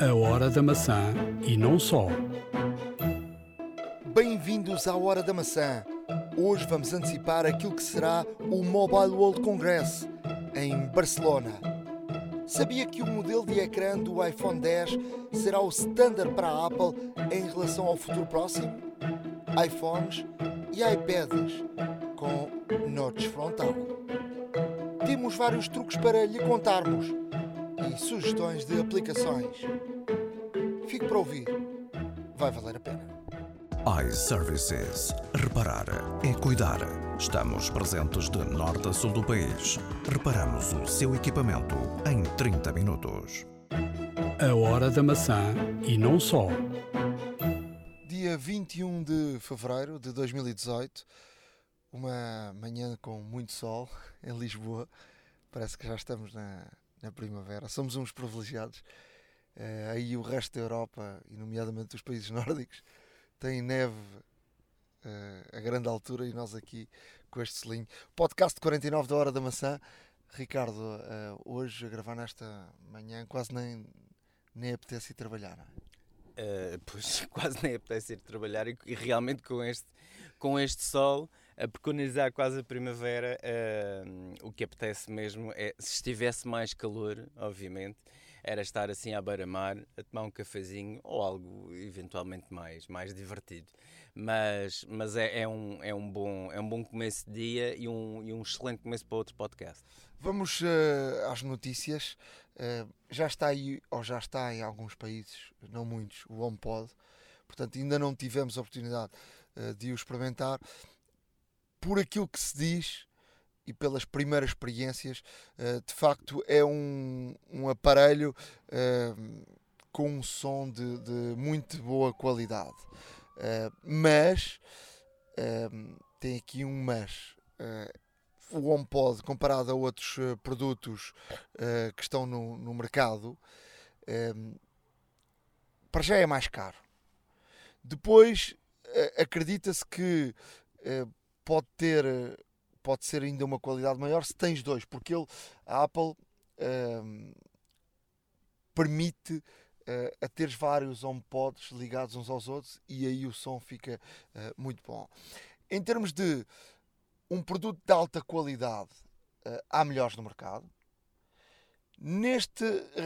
A Hora da Maçã e não só. Bem-vindos à Hora da Maçã. Hoje vamos antecipar aquilo que será o Mobile World Congress em Barcelona. Sabia que o modelo de ecrã do iPhone 10 será o standard para a Apple em relação ao futuro próximo? iPhones e iPads com notch frontal. Temos vários truques para lhe contarmos e sugestões de aplicações. Fique para ouvir, vai valer a pena. iServices. Reparar é cuidar. Estamos presentes de norte a sul do país. Reparamos o seu equipamento em 30 minutos. A Hora da Maçã e não só. Dia 21 de fevereiro de 2018, uma manhã com muito sol em Lisboa. Parece que já estamos na, na primavera. Somos uns privilegiados. Eh, aí o resto da Europa, e nomeadamente os países nórdicos, tem neve eh, a grande altura e nós aqui com este selinho. Podcast 49 da Hora da Maçã. Ricardo, eh, hoje a gravar nesta manhã quase nem, nem apetece ir trabalhar. não é? Uh, pois quase nem apetece ir trabalhar e, e realmente com este, com este sol a preconizar quase a primavera uh, o que apetece mesmo é se estivesse mais calor obviamente era estar assim à beira-mar a tomar um cafezinho ou algo eventualmente mais, mais divertido mas, mas é, é, um, é, um bom, é um bom começo de dia e um, e um excelente começo para outro podcast Vamos eh, às notícias. Eh, já está aí, ou já está em alguns países, não muitos, o HomePod. Portanto, ainda não tivemos a oportunidade eh, de o experimentar. Por aquilo que se diz e pelas primeiras experiências, eh, de facto é um, um aparelho eh, com um som de, de muito boa qualidade. Eh, mas, tem aqui um mas. O HomePod comparado a outros produtos que estão no, no mercado, para já é mais caro. Depois acredita-se que pode ter, eh, pode ser ainda uma qualidade maior se tens dois, porque ele, a Apple eh, permite eh, a teres vários HomePods ligados uns aos outros e aí o som fica eh, muito bom. Em termos de um produto de alta qualidade, eh, há melhores no mercado. Neste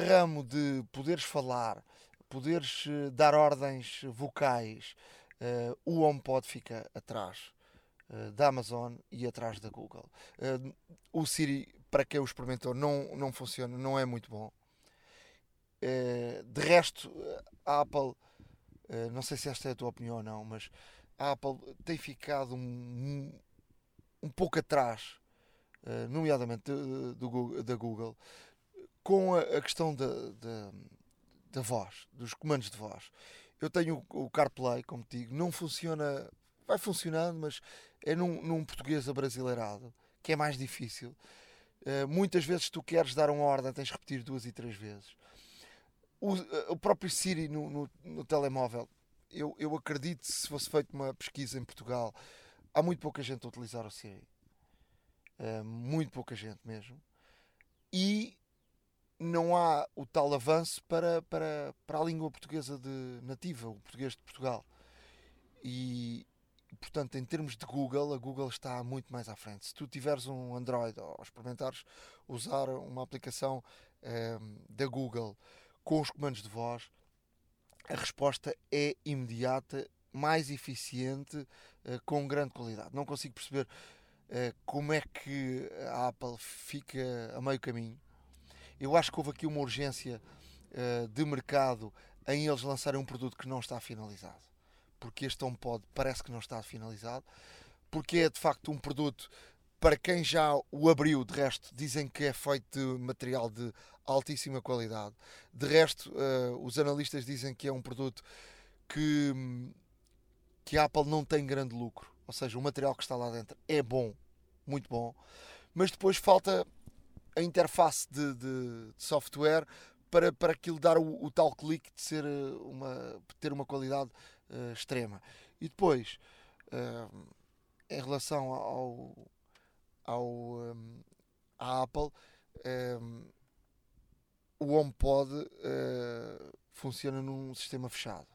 ramo de poderes falar, poderes dar ordens vocais, o HomePod fica atrás da Amazon e atrás da Google. Eh, o Siri, para quem o experimentou, não, não funciona, não é muito bom. Eh, de resto, a Apple, eh, não sei se esta é a tua opinião ou não, mas a Apple tem ficado um, um, pouco atrás, eh, nomeadamente do da Google, com a, questão da, da, da voz, dos comandos de voz. Eu tenho o CarPlay, como te digo, não funciona, vai funcionando, mas é num, num português abrasileirado, que é mais difícil. Eh, muitas vezes tu queres dar uma ordem, tens de repetir duas e três vezes. O, eh, o próprio Siri no, no, no telemóvel, eu, eu acredito, se fosse feita uma pesquisa em Portugal, há muito pouca gente a utilizar o Siri. Uh, muito pouca gente mesmo. E não há o tal avanço para, para, para a língua portuguesa de nativa, o português de Portugal. E, portanto, em termos de Google, a Google está muito mais à frente. Se tu tiveres um Android ou experimentares usar uma aplicação um, da Google com os comandos de voz, a resposta é imediata, mais eficiente, uh, com grande qualidade. Não consigo perceber uh, como é que a Apple fica a meio caminho. Eu acho que houve aqui uma urgência uh, de mercado em eles lançarem um produto que não está finalizado. Porque este HomePod parece que não está finalizado. Porque é de facto um produto para quem já o abriu, de resto, dizem que é feito de material de altíssima qualidade. De resto, uh, os analistas dizem que é um produto que, que a Apple não tem grande lucro. Ou seja, o material que está lá dentro é bom, muito bom, mas depois falta a interface de, de, de software para, para aquilo dar o, o, tal clique de ser uma, ter uma qualidade uh, extrema. E depois, uh, em relação ao, ao, um, à Apple, um, o HomePod uh, funciona num sistema fechado.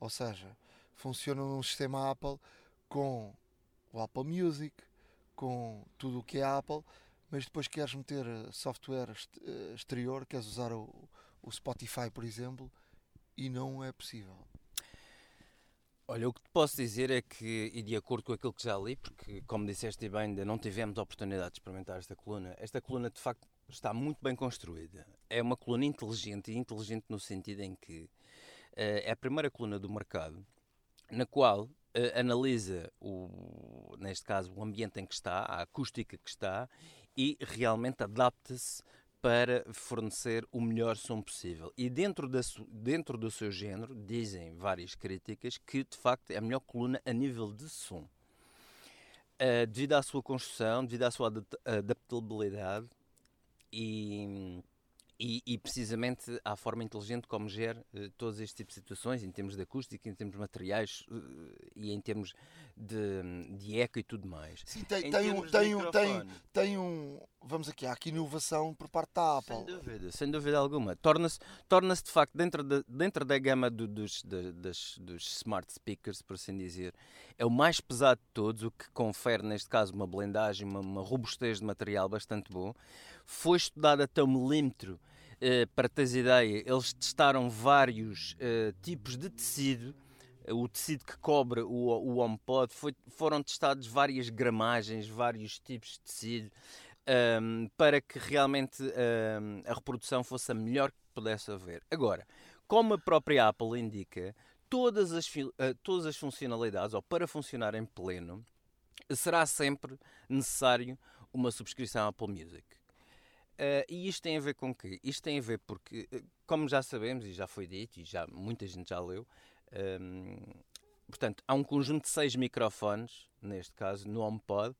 Ou seja, funciona num sistema Apple com o Apple Music, com tudo o que é Apple, mas depois queres meter eh, software eh, exterior, queres usar o, o Spotify, por exemplo, e não é possível. Olha, o que te posso dizer é que, e de acordo com aquilo que já li, porque, como disseste bem, ainda não tivemos a oportunidade de experimentar esta coluna, esta coluna de facto está muito bem construída. É uma coluna inteligente, e inteligente no sentido em que uh, é a primeira coluna do mercado na qual uh, analisa, o, neste caso, o ambiente em que está, a acústica que está e realmente adapta-se para fornecer o melhor som possível. E dentro, da, dentro do seu género, dizem várias críticas que de facto é a melhor coluna a nível de som. Uh, devido à sua construção, devido à sua adaptabilidade e e, e, precisamente à forma inteligente como gera uh, todos estes tipos de situações, em termos de acústica, em termos de materiais uh, e em termos de, de eco e tudo mais. Sim, tem, tem um, tem, um, tem, tem um. Vamos aqui, há aqui inovação por parte da Apple. Sem dúvida, sem dúvida alguma. Torna-se torna de facto dentro, de, dentro da gama do, dos, das, dos smart speakers, por assim dizer, é o mais pesado de todos, o que confere, neste caso, uma blendagem, uma, uma robustez de material bastante bom foi estudado até o milímetro. Uh, para teres ideia, eles testaram vários uh, tipos de tecido. O tecido que cobre o, o HomePod foi, foram testados várias gramagens, vários tipos de tecido, um, ehm, para que realmente um, ehm, a reprodução fosse a melhor que pudesse haver. Agora, como a própria Apple indica, todas as, uh, todas as funcionalidades, ou para funcionar em pleno, será sempre necessário uma subscrição à Apple Music. Uh, e isto tem a ver com quê? Isto tem a ver porque, eh, como já sabemos e já foi dito e já muita gente já leu, um, ehm, portanto, há um conjunto de seis microfones, neste caso, no HomePod,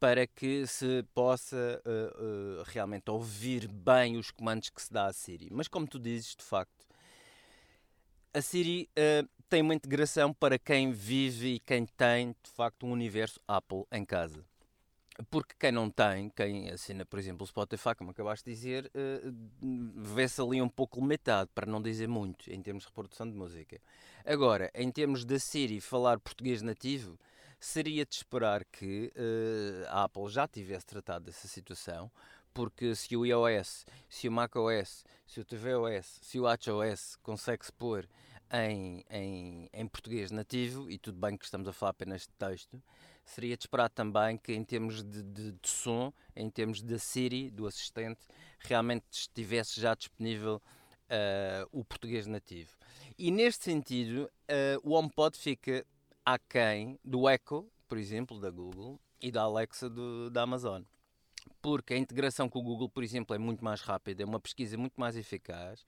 para que se possa uh, uh, realmente ouvir bem os comandos que se dá à Siri. Mas como tu dizes, de facto, a Siri tem uma integração para quem vive e quem tem, de facto, um universo Apple em casa. Porque quem não tem, quem assina, por exemplo, o Spotify, como acabaste de dizer, uh, vê-se ali um pouco limitado, para não dizer muito, em termos de reprodução de música. Agora, em termos da Siri falar português nativo, seria de esperar que uh, a Apple já tivesse tratado dessa situação, porque se o iOS, se o macOS, se o tvOS, se o watchOS consegue-se pôr em, em, em português nativo, e tudo bem que estamos a falar apenas de texto, seria de esperar também que, em termos de, de, de, som, em termos da Siri, do assistente, realmente estivesse já disponível uh, o português nativo. E neste sentido, uh, o HomePod fica aquém do Echo, por exemplo, da Google, e da Alexa do, da Amazon. Porque a integração com o Google, por exemplo, é muito mais rápida, é uma pesquisa muito mais eficaz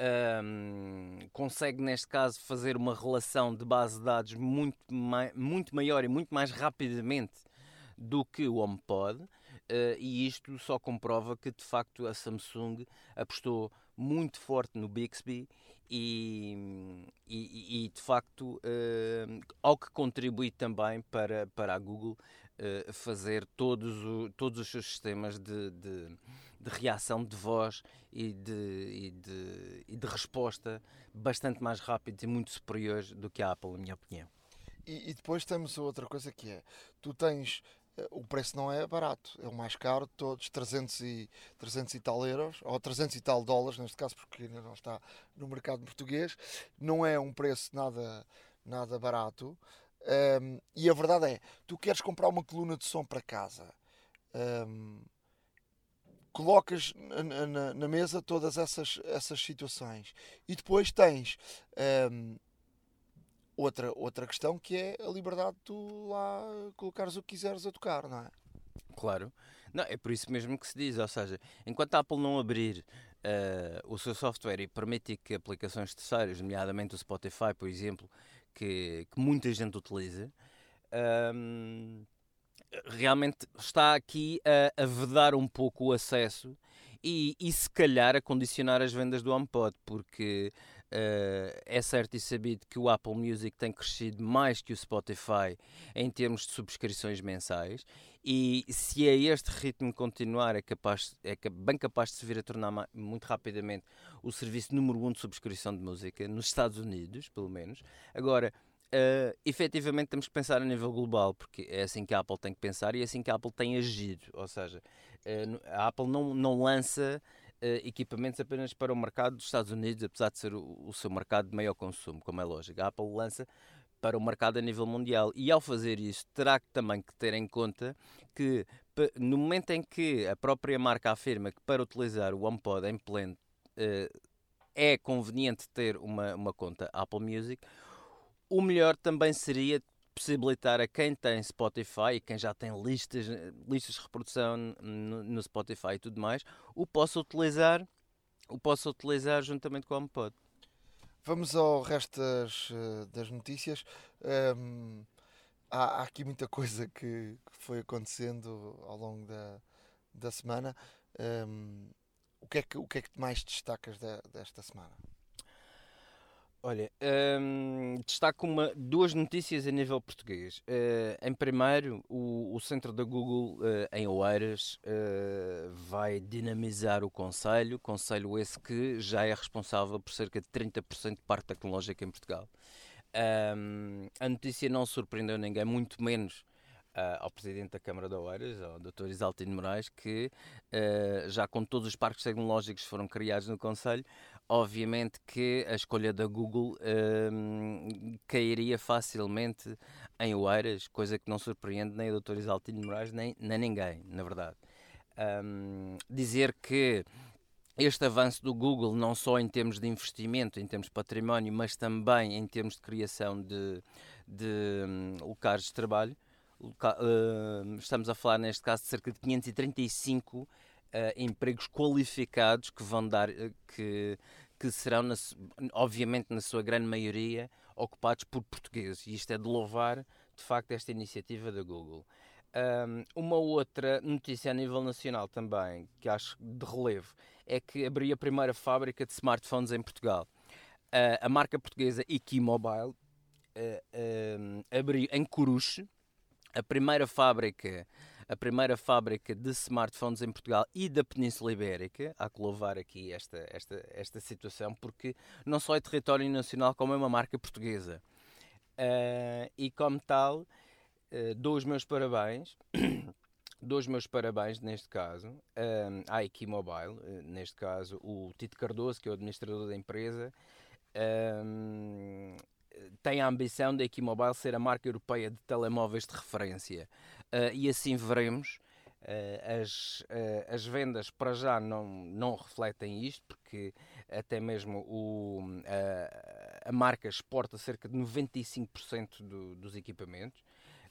um, consegue, neste caso, fazer uma relação de base de dados muito, mai muito maior e muito mais rapidamente do que o HomePod. Uh, e isto só comprova que, de facto, a Samsung apostou muito forte no Bixby e, e, e de facto, uh, ao que contribui também para, para a Google uh, fazer todos, o, todos os seus sistemas de, de de reação de voz e de, e e de resposta bastante mais rápidos e muito superiores do que a Apple, na minha opinião. E, e, depois temos outra coisa que é, tu tens, eh, o preço não é barato, é o mais caro de todos, 300 e, 300 e tal euros, ou 300 e tal dólares neste caso, porque ainda não está no mercado português, não é um preço nada, nada barato, um, e a verdade é, tu queres comprar uma coluna de som para casa, um, colocas na, na, na, mesa todas essas, essas situações. E depois tens um, outra, outra questão que é a liberdade de tu lá colocares o que quiseres a tocar, não é? Claro. Não, é por isso mesmo que se diz, ou seja, enquanto a Apple não abrir uh, o seu software e permitir que aplicações terceiras, nomeadamente o Spotify, por exemplo, que, que muita gente utiliza, um, realmente está aqui a, a vedar um pouco o acesso e, e se calhar a condicionar as vendas do HomePod, porque Uh, é certo e sabido que o Apple Music tem crescido mais que o Spotify em termos de subscrições mensais e se a este ritmo continuar é, capaz, é bem capaz de se vir a tornar muito rapidamente o serviço número um de subscrição de música nos Estados Unidos, pelo menos. Agora, uh, efetivamente temos que pensar a nível global, porque é assim que a Apple tem que pensar e é assim que a Apple tem agido. Ou seja, uh, a Apple não, não lança uh, equipamentos apenas para o mercado dos Estados Unidos, apesar de ser o, o, seu mercado de maior consumo, como é lógico. A Apple lança para o mercado a nível mundial e ao fazer isso terá também que ter em conta que no momento em que a própria marca afirma que para utilizar o HomePod em pleno uh, é conveniente ter uma, uma conta Apple Music, o melhor também seria possibilitar a quem tem Spotify e quem já tem listas, listas de reprodução no, no Spotify e tudo mais, o possa utilizar, o possa utilizar juntamente com o HomePod. Vamos ao resto das, eh, das notícias. Um, há, há, aqui muita coisa que, que, foi acontecendo ao longo da, da semana. Um, o, que é que, o que é que mais destacas de, desta semana? Olha, hum, destaco uma, duas notícias a nível português. Uh, em primeiro, o, o centro da Google uh, em Oeiras uh, vai dinamizar o Conselho, Conselho esse que já é responsável por cerca de 30% de parte tecnológica em Portugal. Um, a notícia não surpreendeu ninguém, muito menos ao Presidente da Câmara de Oeiras, ao Dr. Isaltino Moraes, que já com todos os parques tecnológicos que foram criados no Conselho, obviamente que a escolha da Google um, cairia facilmente em Oeiras, coisa que não surpreende nem o Dr. Isaltino Moraes, nem, nem ninguém, na verdade. Um, dizer que este avanço do Google, não só em termos de investimento, em termos de património, mas também em termos de criação de, de um, locais de trabalho, loca uh, estamos a falar neste caso de cerca de 535 uh, empregos qualificados que vão dar, uh, que, que serão, na, obviamente, na sua grande maioria, ocupados por portugueses. E isto é de louvar, de facto, esta iniciativa da Google. Um, uma outra notícia a nível nacional também, que acho de relevo, é que abriu a primeira fábrica de smartphones em Portugal. Uh, a marca portuguesa Equimobile uh, uh, abriu em Coruche a primeira fábrica a primeira fábrica de smartphones em Portugal e da Península Ibérica. Há que louvar aqui esta, esta, esta situação, porque não só é território nacional, como é uma marca portuguesa. Uh, e como tal, uh, dou os meus parabéns. dou os meus parabéns neste caso uh, à Equimobile, neste caso o Tito Cardoso, que é o administrador da empresa, tem a ambição da Equimobile ser a marca europeia de telemóveis de referência. Uh, e assim veremos. Uh, as, uh, as vendas para já não, não refletem isto, porque até mesmo o, a marca exporta cerca de 95% do, dos equipamentos.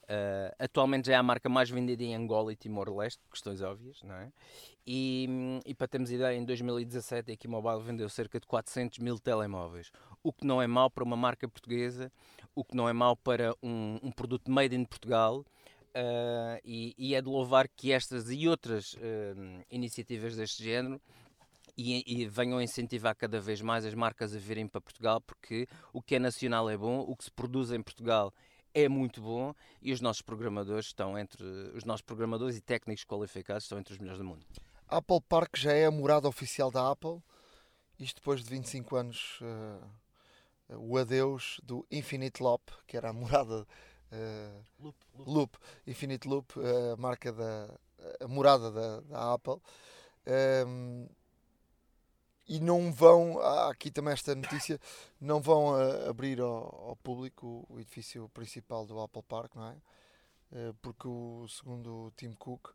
Uh, atualmente já é a marca mais vendida em Angola e Timor-Leste, questões óbvias, não é? E, e, para termos ideia, em 2017 a Equimobile vendeu cerca de 400 mil telemóveis, o que não é mau para uma marca portuguesa, o que não é mau para um, um produto made in Portugal, Uh, e, e, é de louvar que estas e outras uh, iniciativas deste género e, e, venham incentivar cada vez mais as marcas a virem para Portugal, porque o que é nacional é bom, o que se produz em Portugal é muito bom e os nossos programadores estão entre os nossos programadores e técnicos qualificados estão entre os melhores do mundo. Apple Park já é a morada oficial da Apple, isto depois de 25 anos, uh, o adeus do Infinite Loop, que era a morada Uh, loop, loop. loop, Infinite Loop, a marca da a morada da, da Apple. Um, ehm, e não vão, há aqui também esta notícia, não vão uh, abrir ao, ao, público o edifício principal do Apple Park, não é? Uh, porque o segundo o Tim Cook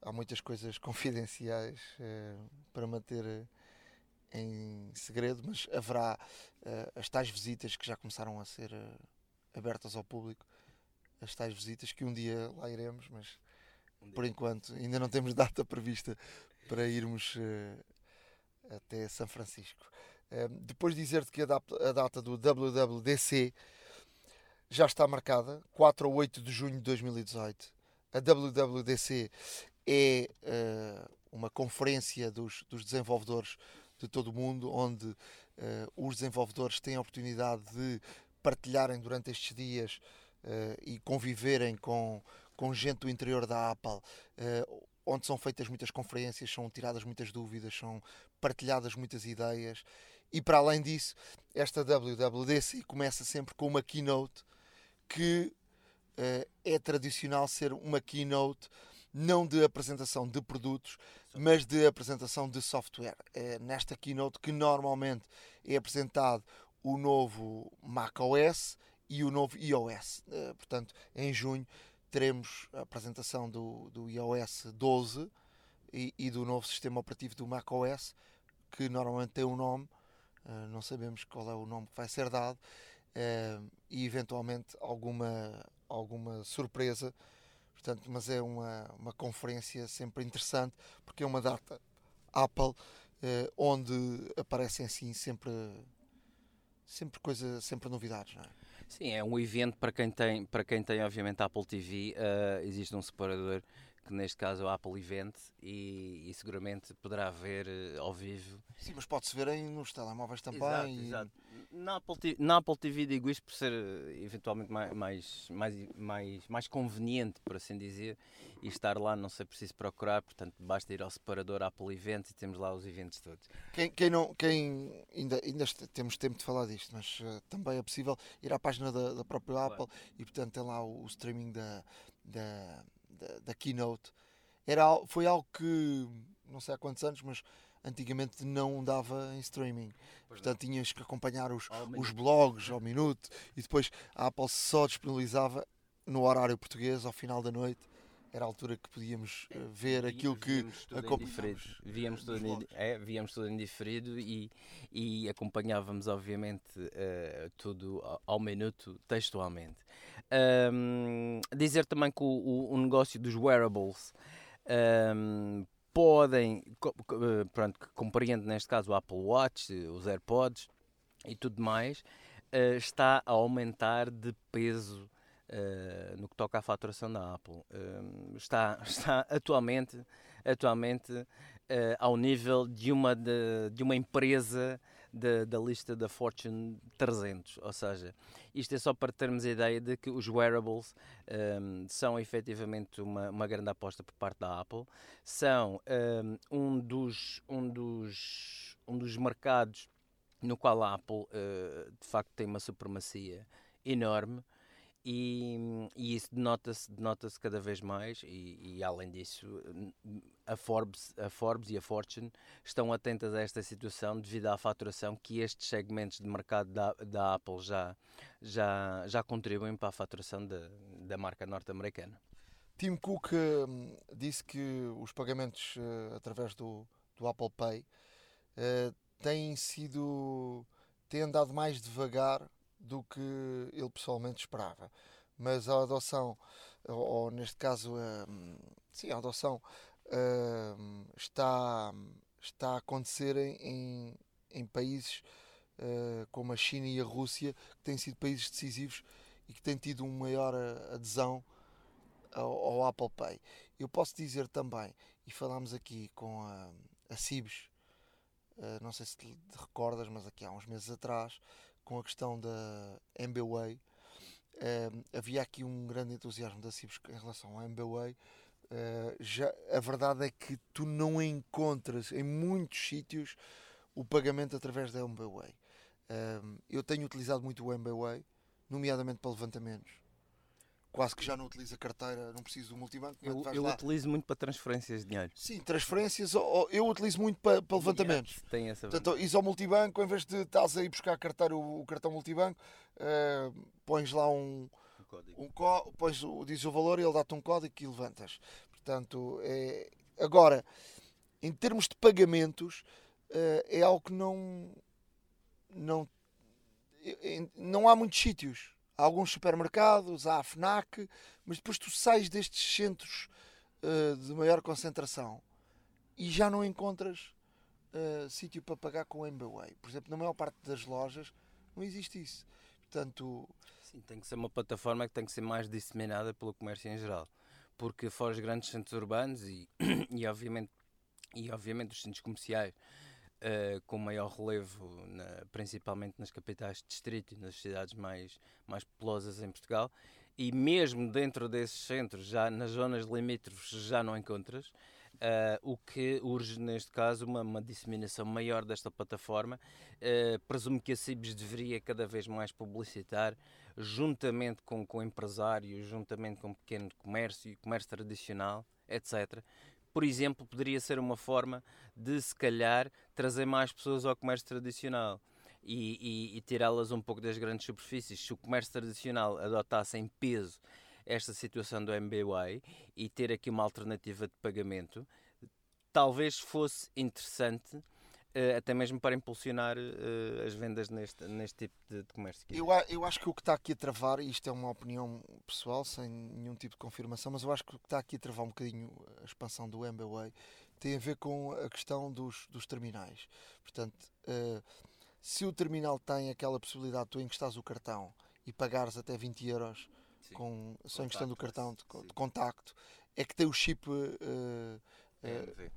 há muitas coisas confidenciais uh, para manter em segredo, mas haverá as tais visitas que já começaram a ser abertas ao público as tais visitas que um dia lá iremos, mas um por enquanto ainda não temos data prevista para irmos uh, até São Francisco. Uh, depois dizer-te que a, a, data do WWDC já está marcada, 4 ou 8 de junho de 2018. A WWDC é uh, uma conferência dos, dos desenvolvedores de todo o mundo, onde uh, os desenvolvedores têm a oportunidade de partilharem durante estes dias e conviverem com, com gente do interior da Apple, uh, onde são feitas muitas conferências, são tiradas muitas dúvidas, são partilhadas muitas ideias. E para além disso, esta WWDC começa sempre com uma keynote que uh, é tradicional ser uma keynote não de apresentação de produtos, mas de apresentação de software. É nesta keynote que normalmente é apresentado o novo macOS e o novo iOS. Uh, portanto, em junho teremos a apresentação do, do iOS 12 e, e, do novo sistema operativo do macOS, que normalmente tem um nome, uh, não sabemos qual é o nome que vai ser dado, uh, e eventualmente alguma, alguma surpresa. Portanto, mas é uma, uma conferência sempre interessante, porque é uma data Apple, onde aparecem assim sempre, sempre, coisa, sempre novidades. Não é? Sim, é um evento para quem tem, para quem tem obviamente Apple TV, uh, existe um separador que neste caso é o Apple Event e, e seguramente poderá ver uh, ao vivo. Sim, mas pode-se ver aí nos telemóveis também. Exato, e... exato. Na, Apple TV, na Apple TV digo isto por ser uh, eventualmente mais, mais, mais, mais, mais conveniente, por assim dizer, e estar lá não sei preciso procurar, portanto basta ir ao separador Apple Event e temos lá os eventos todos. Quem, quem não, quem ainda, ainda temos tempo de falar disto, mas uh, também é possível ir à página da, da própria claro. Apple e portanto tem lá o, o streaming da, da, da, da Keynote. Era, foi algo que não sei há quantos anos, mas antigamente não dava em streaming. Pois Portanto, não. tinhas que acompanhar os, os blogs ao minuto e depois a Apple só disponibilizava no horário português ao final da noite. Era a altura que podíamos uh, ver aquilo que acompanhámos. Víamos tudo, em, é, víamos tudo em diferido e, e acompanhávamos, obviamente, uh, tudo ao, ao minuto, textualmente. Um, dizer também que o, o, o negócio dos wearables um, podem, eh, pronto, que compreende neste caso o Apple Watch, os AirPods e tudo mais, uh, está a aumentar de peso uh, no que toca à faturação da Apple. Uh, está, está atualmente, atualmente ao nível de uma, de, de uma empresa da, da lista da Fortune 300. Ou seja, isto é só para termos a ideia de que os wearables um, são efetivamente uma, uma grande aposta por parte da Apple. São um, um, dos, um, dos, um dos mercados no qual a Apple uh, de facto tem uma supremacia enorme e, e isso denota-se denota cada vez mais e, e, além disso a Forbes, a Forbes e a Fortune estão atentas a esta situação devido à faturação que estes segmentos de mercado da, da Apple já, já, já contribuem para a faturação de, da marca norte-americana. Tim Cook uh, disse que os pagamentos uh, através do, do Apple Pay uh, têm sido têm andado mais devagar do que ele pessoalmente esperava. Mas a adoção, ou, neste caso, uh, sim, a adoção uh, está, está a acontecer em, em países uh, como a China e a Rússia, que têm sido países decisivos e que têm tido uma maior adesão ao, ao Apple Pay. Eu posso dizer também, e falámos aqui com a, a Cibes, uh, não sei se te recordas, mas aqui há uns meses atrás, com a questão da MBWay, uh, havia aqui um grande entusiasmo da Cibos em relação ao MBWay. Uh, já, a verdade é que tu não encontras em muitos sítios o pagamento através da MBWay. Uh, eu tenho utilizado muito o MBWay, nomeadamente para levantamentos quase que já não utilizo a carteira, não preciso do multibanco. Eu, eu utilizo muito para transferências de dinheiro. Sim, transferências, ou, eu utilizo muito para, para levantamentos. Tem essa Portanto, ires ao multibanco, em vez de estás a ir buscar a carteira, o, o cartão multibanco, uh, pões lá um, um código. Um pões, dizes o valor e ele dá-te um código e levantas. Portanto, é, agora, em termos de pagamentos, uh, é algo que não, não, não há muitos sítios há alguns supermercados, há a FNAC, mas depois tu sais destes centros uh, de maior concentração e já não encontras uh, sítio para pagar com o MBWay. Por exemplo, na maior parte das lojas não existe isso. Portanto, Sim, tem que ser uma plataforma que tem que ser mais disseminada pelo comércio em geral. Porque fora os grandes centros urbanos e, e obviamente e obviamente os centros comerciais uh, com maior relevo, na, principalmente nas capitais de distrito e nas cidades mais, mais populosas em Portugal, e mesmo dentro desses centros, já nas zonas limítrofes, já não encontras. Uh, o que urge, neste caso, uma, uma disseminação maior desta plataforma. Uh, presumo que a CIBS deveria cada vez mais publicitar, juntamente com, com empresários, juntamente com pequeno comércio e comércio tradicional, etc. Por exemplo, poderia ser uma forma de, se calhar, trazer mais pessoas ao comércio tradicional e, e, e tirá-las um pouco das grandes superfícies. Se o comércio tradicional adotasse em peso esta situação do MBWay e ter aqui uma alternativa de pagamento, talvez fosse interessante até mesmo para impulsionar uh, as vendas neste, neste tipo de, de comércio. Eu, eu acho que o que está aqui a travar, e isto é uma opinião pessoal, sem nenhum tipo de confirmação, mas eu acho que o que está aqui a travar um bocadinho a expansão do MBWay tem a ver com a questão dos, dos terminais. Portanto, uh, se o terminal tem aquela possibilidade de tu encostares o cartão e pagares até 20 euros Sim. com, só encostando o cartão de, de, contacto, é que tem o chip. Uh, uh,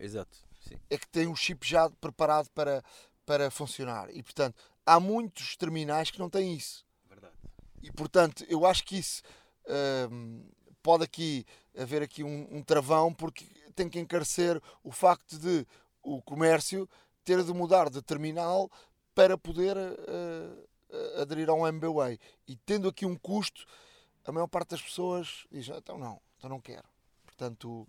Exato. Sim. É que tem um chip já preparado para, para funcionar. E portanto, há muitos terminais que não têm isso. Verdade. E portanto, eu acho que isso uh, pode aqui haver aqui um, um travão porque tem que encarecer o facto de o comércio ter de mudar de terminal para poder uh, aderir a um MBWay. E tendo aqui um custo, a maior parte das pessoas diz, ah, então não, então não quero. Portanto,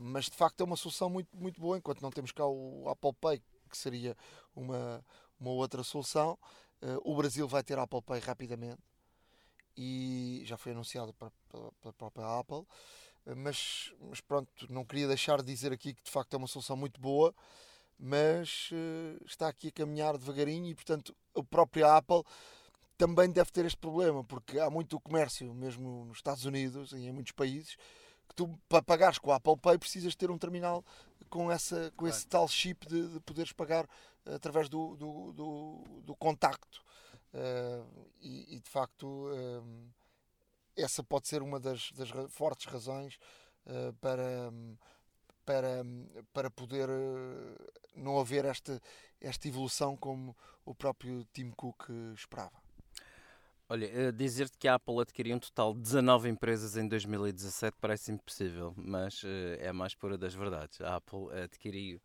mas de facto é uma solução muito, muito boa, enquanto não temos cá o Apple Pay, que seria uma, uma outra solução. Uh, o Brasil vai ter Apple Pay rapidamente e já foi anunciado pela, própria Apple. Mas, mas pronto, não queria deixar de dizer aqui que de facto é uma solução muito boa mas uh, está aqui a caminhar devagarinho e, portanto, a própria Apple também deve ter este problema, porque há muito comércio, mesmo nos Estados Unidos e em muitos países, que tu, para pagares com a Apple Pay, precisas ter um terminal com, essa, com esse tal chip de, de poderes pagar através do, do, do, do contacto. Uh, e, e, de facto, uh, essa pode ser uma das, das fortes razões uh, para. Um, para, para poder eh, não haver esta, esta evolução como o próprio Tim Cook esperava. Olha, eh, dizer-te que a Apple adquiriu um total de 19 empresas em 2017 parece impossível, mas eh, é a mais pura das verdades. A Apple adquiriu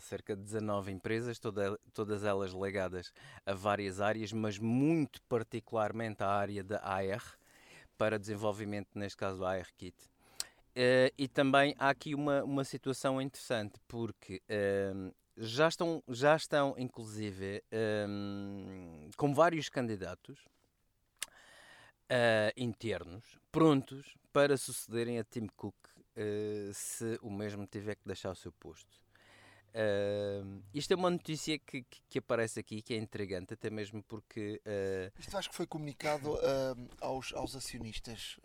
cerca de 19 empresas, toda, todas elas ligadas a várias áreas, mas muito particularmente à área da AR, para desenvolvimento, neste caso, do AR-Kit. Uh, e também há aqui uma, uma situação interessante, porque uh, já, estão, já estão, inclusive, uh, com vários candidatos eh, internos prontos para sucederem a Tim Cook se o mesmo tiver que deixar o seu posto. Uh, isto é uma notícia que, que, que, aparece aqui que é intrigante, até mesmo porque. Uh... Isto acho que foi comunicado uh, aos, aos acionistas.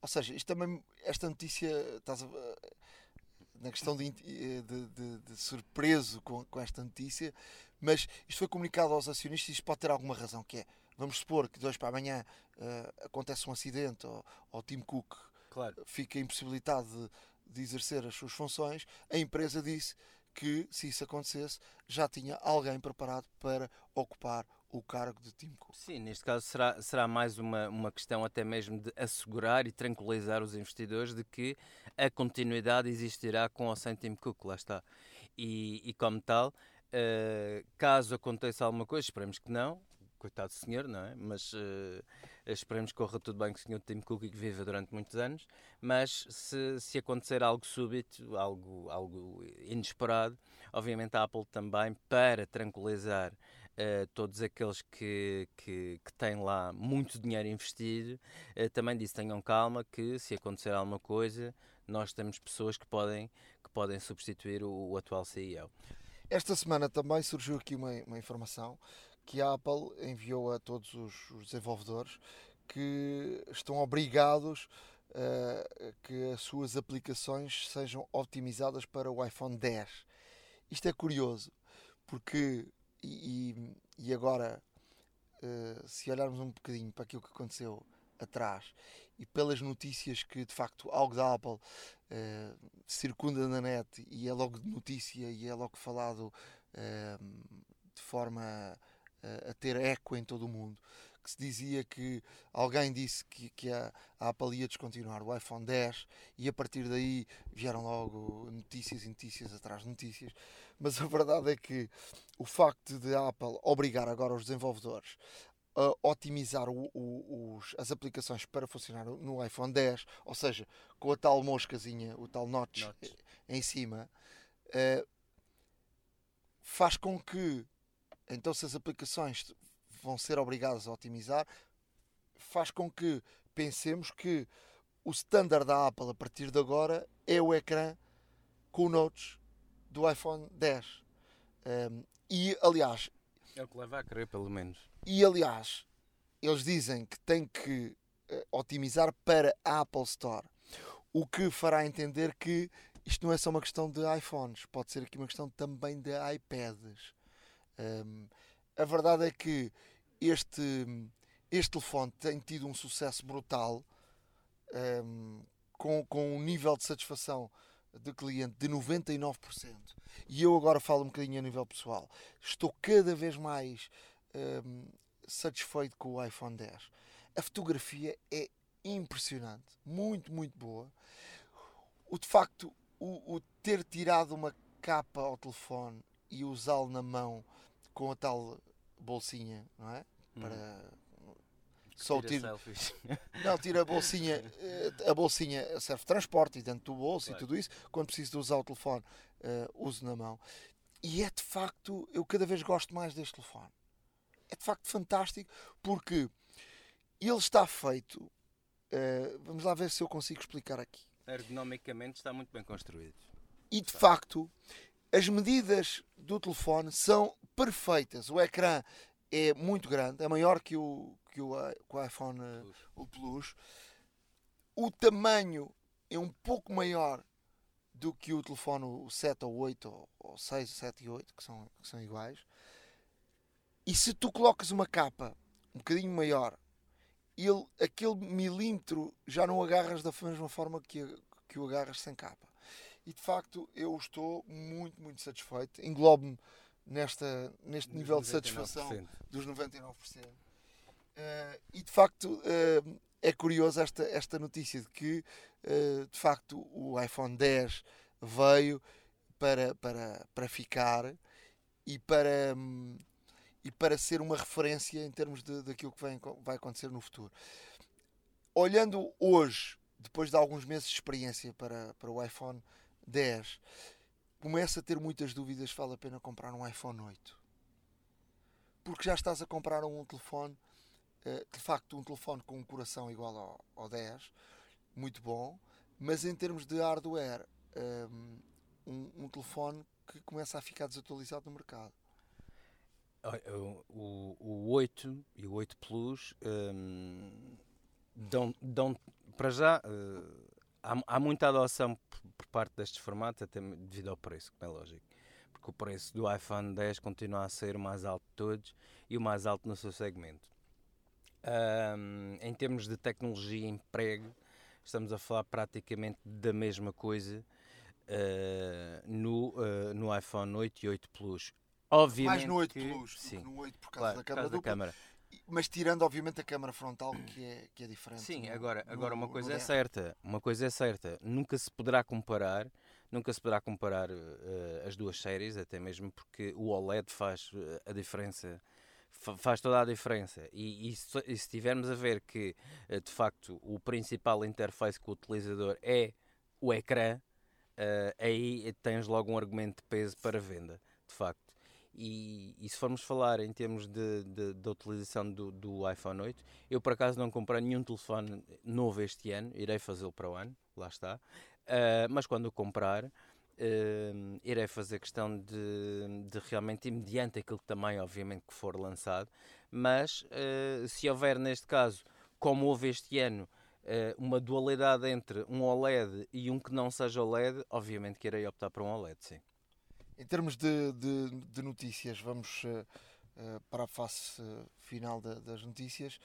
Ou seja, isto também, esta notícia, estás a, na questão de, de, de, de surpreso com, com, esta notícia, mas isto foi comunicado aos acionistas e isto pode ter alguma razão, que é, vamos supor que de hoje para amanhã uh, acontece um acidente ou, o Tim Cook claro. fica impossibilitado de, de exercer as suas funções, a empresa disse que, se isso acontecesse, já tinha alguém preparado para ocupar o cargo de Tim Cook. Sim, neste caso será, será mais uma, uma questão até mesmo de assegurar e tranquilizar os investidores de que a continuidade existirá com ou sem Tim Cook, lá está. E, e como tal, uh, caso aconteça alguma coisa, esperemos que não, coitado do senhor, não é? Mas uh, esperemos que corra tudo bem com o senhor Tim Cook e que viva durante muitos anos. Mas se, se acontecer algo súbito, algo, algo inesperado, obviamente a Apple também, para tranquilizar Uh, todos aqueles que, que, que, têm lá muito dinheiro investido, uh, também disse tenham calma que se acontecer alguma coisa, nós temos pessoas que podem, que podem substituir o, o atual CEO. Esta semana também surgiu aqui uma, uma, informação que a Apple enviou a todos os, desenvolvedores que estão obrigados uh, que as suas aplicações sejam otimizadas para o iPhone 10. Isto é curioso, porque e, e agora, uh, se olharmos um bocadinho para aquilo que aconteceu atrás e pelas notícias que de facto algo da Apple uh, circunda na net e é logo de notícia e é logo falado de forma a, ter eco em todo o mundo que se dizia que alguém disse que, que a, a Apple ia descontinuar o iPhone 10 e a partir daí vieram logo notícias e notícias atrás de notícias. Mas a verdade é que o facto de a Apple obrigar agora os desenvolvedores a otimizar o, o, os, as aplicações para funcionar no iPhone 10, ou seja, com a tal moscazinha, o tal notch, notch. em cima, uh, faz com que então se as aplicações vão ser obrigadas a otimizar, faz com que pensemos que o standard da Apple a partir de agora é o ecrã com o Notes do iPhone 10. Um, e aliás, é o que leva a crer, pelo menos. E aliás, eles dizem que tem que uh, otimizar para a Apple Store, o que fará entender que isto não é só uma questão de iPhones, pode ser aqui uma questão também de iPads. Um, a verdade é que este, este telefone tem tido um sucesso brutal, um, com, com um nível de satisfação de cliente de 99%. E eu agora falo um bocadinho a nível pessoal. Estou cada vez mais um, satisfeito com o iPhone 10. A fotografia é impressionante, muito, muito boa. O de facto, o, o ter tirado uma capa ao telefone e usá-lo na mão com a tal bolsinha, não é? Hum. Para hum. só tira não tira a bolsinha eh, a bolsinha serve de transporte e dentro do bolso claro. e tudo isso quando preciso de usar o telefone uh, uso na mão e é de facto eu cada vez gosto mais deste telefone é de facto fantástico porque ele está feito uh, vamos lá ver se eu consigo explicar aqui ergonomicamente está muito bem construído e de facto as medidas do telefone são perfeitas. O ecrã é muito grande, é maior que o, que o, que o iPhone Plus. o Plus. O tamanho é um pouco maior do que o telefone o 7 ou 8 ou, ou 6, 7 e 8, que são, que são iguais. E se tu colocas uma capa um bocadinho maior, ele, aquele milímetro já não agarras da mesma forma que, que o agarras sem capa e de facto eu estou muito, muito satisfeito. Englobo-me nesta, neste dos nível 99%. de satisfação dos 99%. Uh, eh, e de facto uh, é curioso esta, esta notícia de que uh, de facto o iPhone 10 veio para, para, para ficar e para, um, e para ser uma referência em termos de, daquilo que vem, vai acontecer no futuro. Olhando hoje, depois de alguns meses de experiência para, para o iPhone 10, começa a ter muitas dúvidas se vale a pena comprar um iPhone 8. Porque já estás a comprar um telefone, eh, de facto, um telefone com um coração igual ao, ao 10, muito bom, mas em termos de hardware, eh, um, um telefone que começa a ficar desatualizado no mercado. O, o 8 e o 8 Plus um, dão, dão, para já, uh, há, há muita adoção por parte destes formatos, até devido ao preço, como é lógico. Porque o preço do iPhone 10 continua a ser o mais alto de todos e o mais alto no seu segmento. Um, em termos de tecnologia e emprego, estamos a falar praticamente da mesma coisa uh, no, uh, no iPhone 8 e 8 Plus. Obviamente Mais no 8 que, Plus, sim, no 8 por causa claro, da da câmera mas tirando obviamente a câmara frontal que é, que é diferente. Sim, no, agora, agora no, uma coisa é certa, uma coisa é certa, nunca se poderá comparar, nunca se poderá comparar uh, as duas séries, até mesmo porque o OLED faz uh, a diferença, faz toda a diferença. E, e, se, e se tivermos a ver que uh, de facto o principal interface com o utilizador é o ecrã, aí tens logo um argumento de peso para venda, de facto. E, e, se formos falar em termos de, de, de utilização do, do, iPhone 8, eu por acaso não comprei nenhum telefone novo este ano, irei fazê-lo para o ano, lá está. Uh, mas quando o comprar, uh, irei fazer questão de, de, realmente, mediante aquilo também, obviamente, que for lançado. Mas uh, se houver, neste caso, como houve este ano, uma dualidade entre um OLED e um que não seja OLED, obviamente que irei optar por um OLED, sim. Em termos de, de, de notícias, vamos uh, uh, para a face uh, final da, das notícias.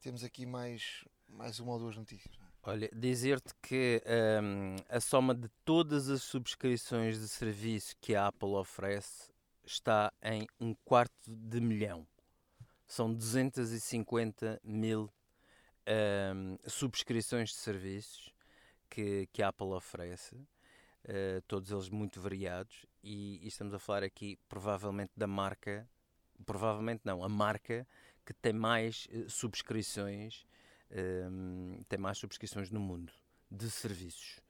Temos aqui mais mais uma ou duas notícias. é? Olha, dizer-te que hum, a soma de todas as subscrições de serviço que a Apple oferece está em um quarto de milhão. São 250 mil hum, subscrições de serviços que, que a Apple oferece, eh, todos eles muito variados, e, e estamos a falar aqui provavelmente da marca, provavelmente não, a marca que tem mais eh, subscrições um, tem mais subscrições no mundo de serviços.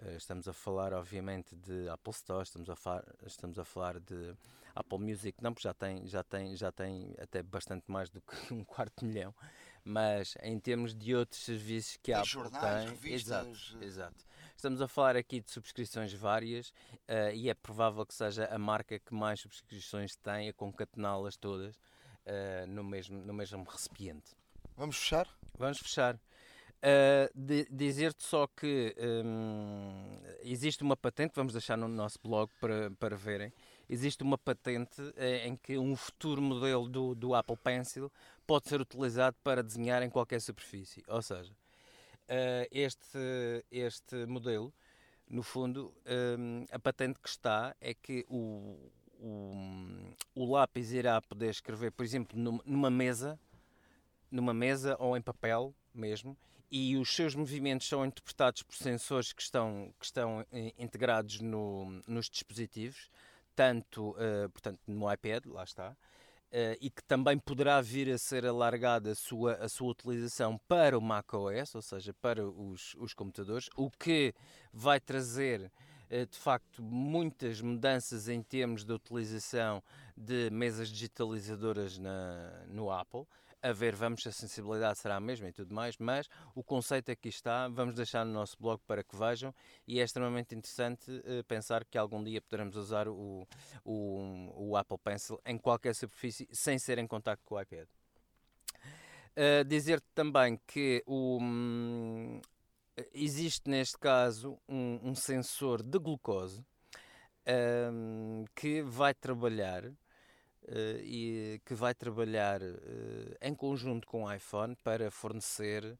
Uh, estamos a falar, obviamente, de Apple Store, estamos a, falar, estamos a falar de Apple Music, não, porque já tem, já, tem, já tem até bastante mais do que um quarto de milhão, mas em termos de outros serviços que a Tem Apple jornais, tem, revistas, exato, eh. exato. Estamos a falar aqui de subscrições várias uh, e é provável que seja a marca que mais subscrições tem a concatená-las todas uh, no, mesmo, no mesmo recipiente. Vamos fechar? Vamos fechar. Uh, di- Dizer-te só que hum, existe uma patente, vamos deixar no nosso blog para, para verem. Existe uma patente em que um futuro modelo do, do Apple Pencil pode ser utilizado para desenhar em qualquer superfície. Ou seja, uh, este, este modelo, no fundo, hum, a patente que está é que o, o, o lápis irá poder escrever, por exemplo, num- numa mesa numa mesa ou em papel mesmo, e os seus movimentos são interpretados por sensores que estão, que estão eh, integrados no, nos dispositivos, tanto eh, portanto, no iPad, lá está, eh, e que também poderá vir a ser alargada a sua, a sua utilização para o macOS, ou seja, para os, os computadores, o que vai trazer eh, de facto muitas mudanças em termos de utilização de mesas digitalizadoras na, no Apple. A ver, vamos se a sensibilidade será a mesma e tudo mais, mas o conceito aqui está, vamos deixar no nosso blog para que vejam e é extremamente interessante eh, pensar que algum dia poderemos usar o, o, o Apple Pencil em qualquer superfície sem ser em contacto com o iPad. Uh, Dizer-te também que o, hum, existe neste caso um, um sensor de glucose hum, que vai trabalhar e que vai trabalhar eh, em conjunto com o iPhone para fornecer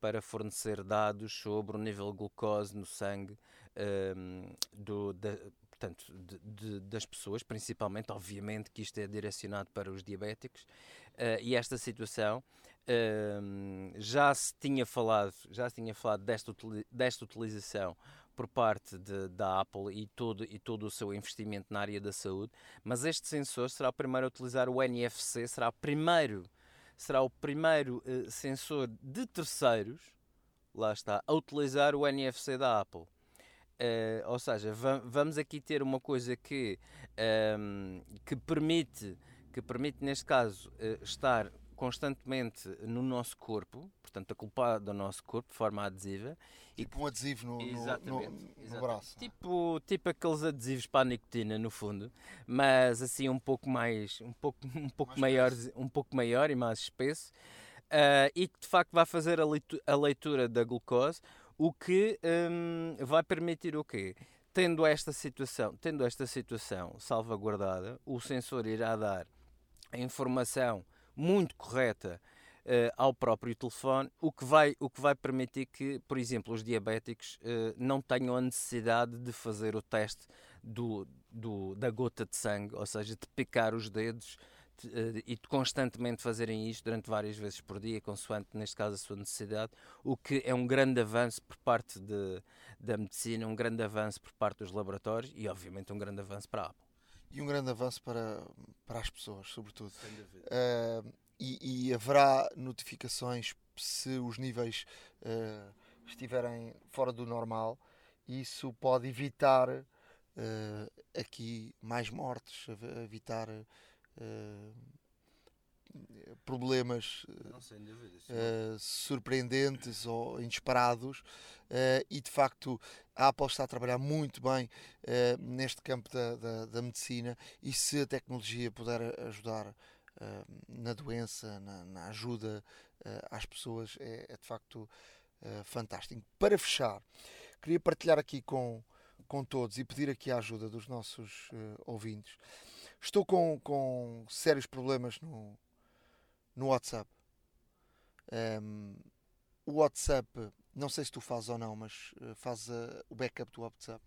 para fornecer dados sobre o nível de glucose no sangue hum, do, da- portanto, de- de- das pessoas, principalmente, obviamente, que isto é direcionado para os diabéticos, eh, e esta situação hum, já se tinha falado, já se tinha falado desta, desta utilização por parte de- da Apple e todo, e todo o seu investimento na área da saúde, mas este sensor será o primeiro a utilizar o NFC, será o primeiro, será o primeiro eh, sensor de terceiros, lá está, a utilizar o NFC da Apple. Eh, ou seja, va- vamos aqui ter uma coisa que, ehm, que permite, que permite neste caso, eh, estar constantemente no nosso corpo, portanto, acoplado ao nosso corpo de forma adesiva, e Tipo um adesivo no, no- no, Exatamente, no exatamente. braço. Tipo, tipo aqueles adesivos para a nicotina, no fundo, mas assim um pouco mais, um pouco, um pouco Mais maior, um pouco maior e mais espesso, ah, e que de facto vai fazer a leitu- a leitura da glucose, o que hum, vai permitir o quê? Tendo esta situação, tendo esta situação salvaguardada, o sensor irá dar a informação muito correta eh, ao próprio telefone, o que, vai, o que vai permitir que, por exemplo, os diabéticos eh, não tenham a necessidade de fazer o teste do, do- da gota de sangue, ou seja, de picar os dedos de- eh, e de constantemente fazerem isto durante várias vezes por dia, consoante, neste caso, a sua necessidade, o que é um grande avanço por parte de- da medicina, um grande avanço por parte dos laboratórios e, obviamente, um grande avanço para a Apple. E um grande avanço para, para as pessoas, sobretudo. Ah, e, e haverá notificações se os níveis ah, estiverem fora do normal. Isso pode evitar ah, aqui mais mortes, ev- evitar problemas eh, surpreendentes ou inesperados eh, e de facto a Apple está a trabalhar muito bem eh, neste campo da, da, da medicina e se a tecnologia puder ajudar na doença, na, na ajuda às pessoas é, é de facto fantástico. Para fechar, queria partilhar aqui com, com todos e pedir aqui a ajuda dos nossos ouvintes. Estou com, com sérios problemas no, no WhatsApp. Um, o WhatsApp, não sei se tu fazes ou não, mas uh, fazes uh, o backup do WhatsApp?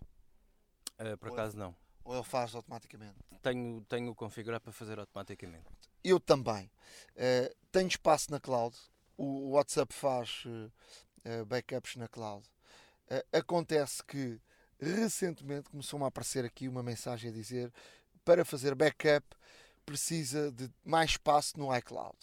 Uh, por acaso não. Ou ele faz automaticamente? Tenho, tenho configurar para fazer automaticamente. Eu também. Tenho espaço na cloud. O, o WhatsApp faz backups na cloud. acontece que recentemente começou-me a aparecer aqui uma mensagem a dizer para fazer backup precisa de mais espaço no iCloud.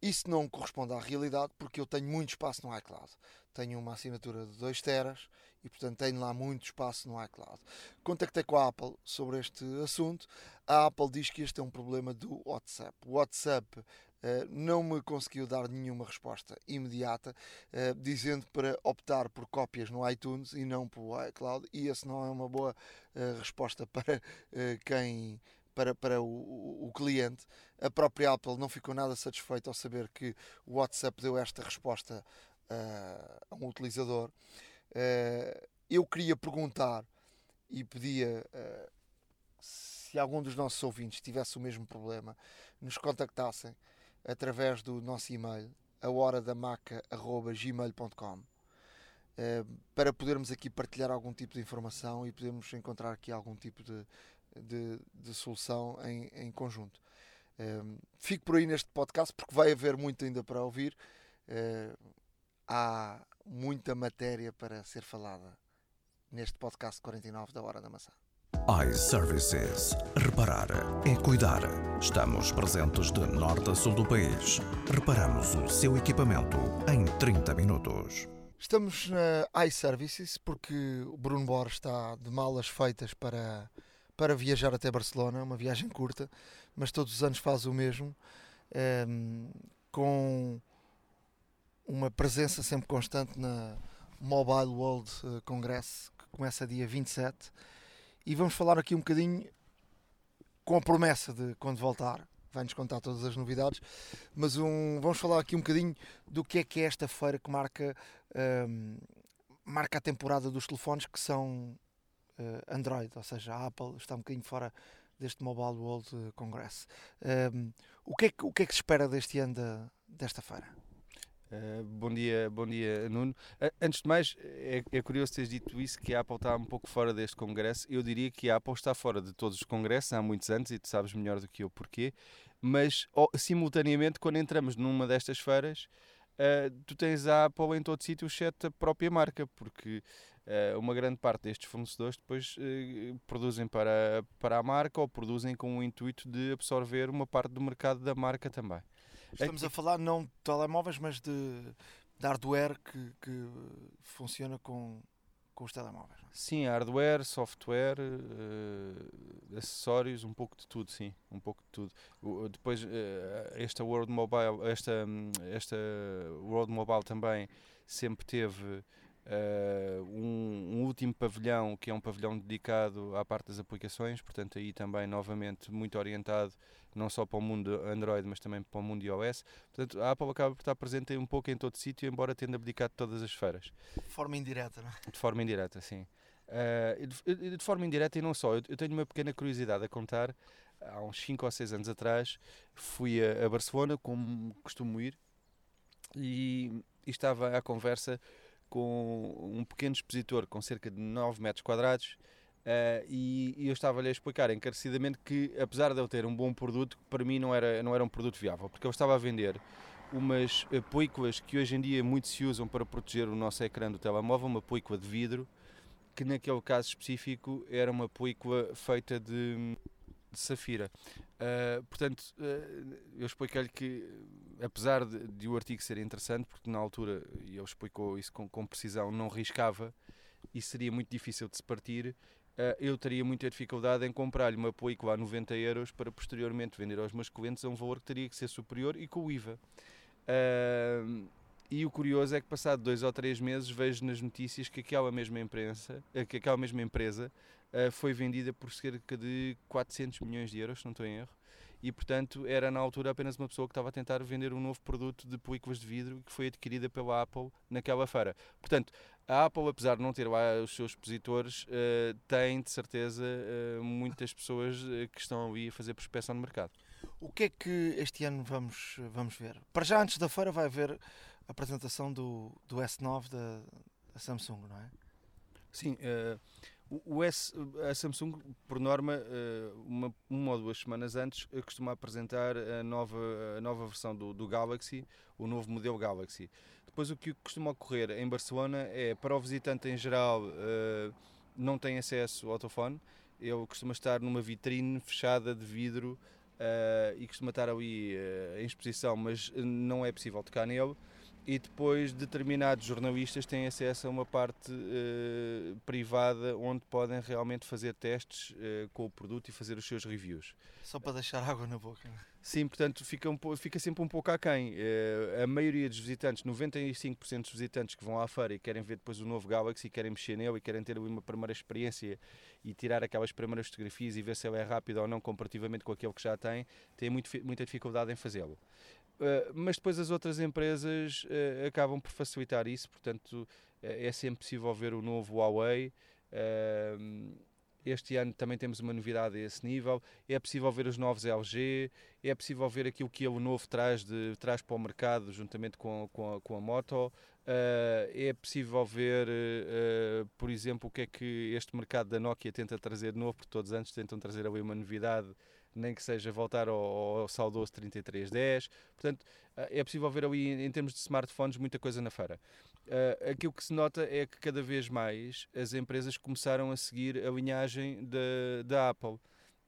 Isso não corresponde à realidade porque eu tenho muito espaço no iCloud. Tenho uma assinatura de 2 teras e, portanto, tenho lá muito espaço no iCloud. Contactei com a Apple sobre este assunto. A Apple diz que este é um problema do WhatsApp. O WhatsApp Uh, não me conseguiu dar nenhuma resposta imediata, uh, dizendo para optar por cópias no iTunes e não pelo iCloud, e essa não é uma boa uh, resposta para quem para, para o, o, cliente. A própria Apple não ficou nada satisfeita ao saber que o WhatsApp deu esta resposta uh, a um utilizador. Uh, eu queria perguntar e pedia uh, se algum dos nossos ouvintes tivesse o mesmo problema, nos contactassem através do nosso e-mail, a hora da maca.gmail.com para podermos aqui partilhar algum tipo de informação e podermos encontrar aqui algum tipo de, de, de solução em, em conjunto. Um, fico por aí neste podcast porque vai haver muito ainda para ouvir. Uh, há muita matéria para ser falada neste podcast 49 da Hora da Maçã. iServices. Reparar é cuidar. Estamos presentes de norte a sul do país. Reparamos o seu equipamento em 30 minutos. Estamos na iServices porque o Bruno Borges está de malas feitas para para viajar até Barcelona, uma viagem curta, mas todos os anos faz o mesmo, um, ehm, com uma presença sempre constante na Mobile World eh, Congress, que começa dia 27. E vamos falar aqui um bocadinho com a promessa de quando voltar, vai-nos contar todas as novidades, mas um, vamos falar aqui um bocadinho do que é que é esta feira que marca, um, ehm, marca a temporada dos telefones que são Android, ou seja, a Apple está um bocadinho fora deste Mobile World Congress. Um, ehm, o, que é que, o que é que se espera deste ano de, desta feira? Uh, bom dia, bom dia Nuno. Uh, antes de mais, é, é, curioso teres dito isso, que a Apple está um pouco fora deste congresso. Eu diria que a Apple está fora de todos os congressos há muitos anos e tu sabes melhor do que eu porquê. Mas oh, simultaneamente, quando entramos numa destas feiras, uh, tu tens a Apple em todo sítio, exceto a própria marca, porque uma grande parte destes fornecedores depois uh, produzem para, para a marca ou produzem com o intuito de absorver uma parte do mercado da marca também. Estamos a falar não de telemóveis, mas de, de hardware que, que funciona com, com os telemóveis. É? Sim, hardware, software, uh, acessórios, um pouco de tudo, sim, um pouco de tudo. Uh, depois uh, esta World Mobile, esta, esta World Mobile também sempre teve Uh, um, um, último pavilhão que é um pavilhão dedicado à parte das aplicações, portanto aí também novamente muito orientado não só para o mundo Android mas também para o mundo iOS. Portanto a Apple acaba por estar presente um pouco em todo sítio, embora tendo abdicado todas as feiras. De forma indireta, não é? De forma indireta, sim. Uh, de, de, forma indireta e não só. Eu, eu, tenho uma pequena curiosidade a contar. Há uns 5 ou 6 anos atrás fui a, a Barcelona, como costumo ir, e, e estava à conversa com um pequeno expositor com cerca de 9 metros quadrados uh, e, e, eu estava-lhe a explicar encarecidamente que, apesar de eu ter um bom produto, para mim não era, não era um produto viável, porque eu estava a vender umas uh, películas que hoje em dia muito se usam para proteger o nosso ecrã do telemóvel, uma película de vidro, que naquele caso específico era uma película feita de de Safira. Uh, portanto, uh, eu expliquei-lhe que, apesar de, de, o artigo ser interessante, porque na altura, e ele explicou isso com, com precisão, não riscava e seria muito difícil de se partir, uh, eu teria muita dificuldade em comprar-lhe uma película a 90 euros para posteriormente vender aos meus clientes a um valor que teria que ser superior e com o IVA. E o curioso é que passado dois ou três meses vejo nas notícias que aquela mesma imprensa, que aquela mesma empresa uh, foi vendida por cerca de 400 milhões de euros, se não estou em erro. E portanto era na altura apenas uma pessoa que estava a tentar vender um novo produto de películas de vidro que foi adquirida pela Apple naquela feira. Portanto, a Apple, apesar de não ter lá os seus expositores, uh, tem de certeza uh, muitas pessoas que estão ali a fazer prospecção no mercado. O que é que este ano vamos, vamos ver? Para já, antes da feira, vai haver apresentação do, do S9 da, da Samsung, não é? Sim, uh, o, S, a Samsung, por norma, uh, uma, uma ou duas semanas antes, costuma apresentar a nova, a nova versão do, do Galaxy, o novo modelo Galaxy. Depois, o que costuma ocorrer em Barcelona é, para o visitante em geral, uh, não tem acesso ao telefone, ele costuma estar numa vitrine fechada de vidro e costuma estar ali em exposição, mas não é possível tocar nele. E depois determinados jornalistas têm acesso a uma parte uh, privada onde podem realmente fazer testes com o produto e fazer os seus reviews. Só para deixar água na boca. É? Sim, portanto fica, um, fica sempre um pouco aquém. a maioria dos visitantes, 95% dos visitantes que vão à feira e querem ver depois o novo Galaxy, querem mexer nele e querem ter uma primeira experiência e tirar aquelas primeiras fotografias e ver se ele é rápido ou não comparativamente com aquele que já tem, tem muito, muita dificuldade em fazê-lo. Uh, mas depois as outras empresas uh, acabam por facilitar isso, portanto uh, é sempre possível ver o novo Huawei. este ano também temos uma novidade a esse nível. É possível ver os novos LG, é possível ver aquilo que o novo traz, de, traz para o mercado juntamente com, com, a, com a moto. É possível ver, por exemplo, o que é que este mercado da Nokia tenta trazer de novo, porque todos antes tentam trazer ali uma novidade, nem que seja voltar ao, ao saudoso 3310. Portanto, uh, é possível ver ali, em termos de smartphones, muita coisa na feira. Uh, aquilo que se nota é que cada vez mais as empresas começaram a seguir a linhagem da Apple.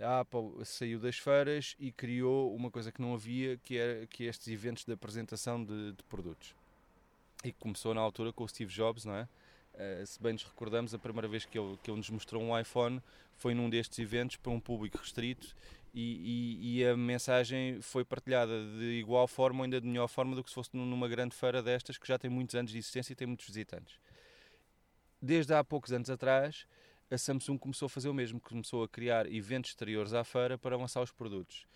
A Apple saiu das feiras e criou uma coisa que não havia, que é que é estes eventos de apresentação de, de produtos e que começou na altura com o Steve Jobs, não é? Uh, se bem nos recordamos, a primeira vez que ele, que ele nos mostrou um iPhone foi num destes eventos para um público restrito e, e, e, a mensagem foi partilhada de igual forma ou ainda de melhor forma do que se fosse numa grande feira destas que já tem muitos anos de existência e tem muitos visitantes. Desde há poucos anos atrás, a Samsung começou a fazer o mesmo, começou a criar eventos exteriores à feira para lançar os produtos.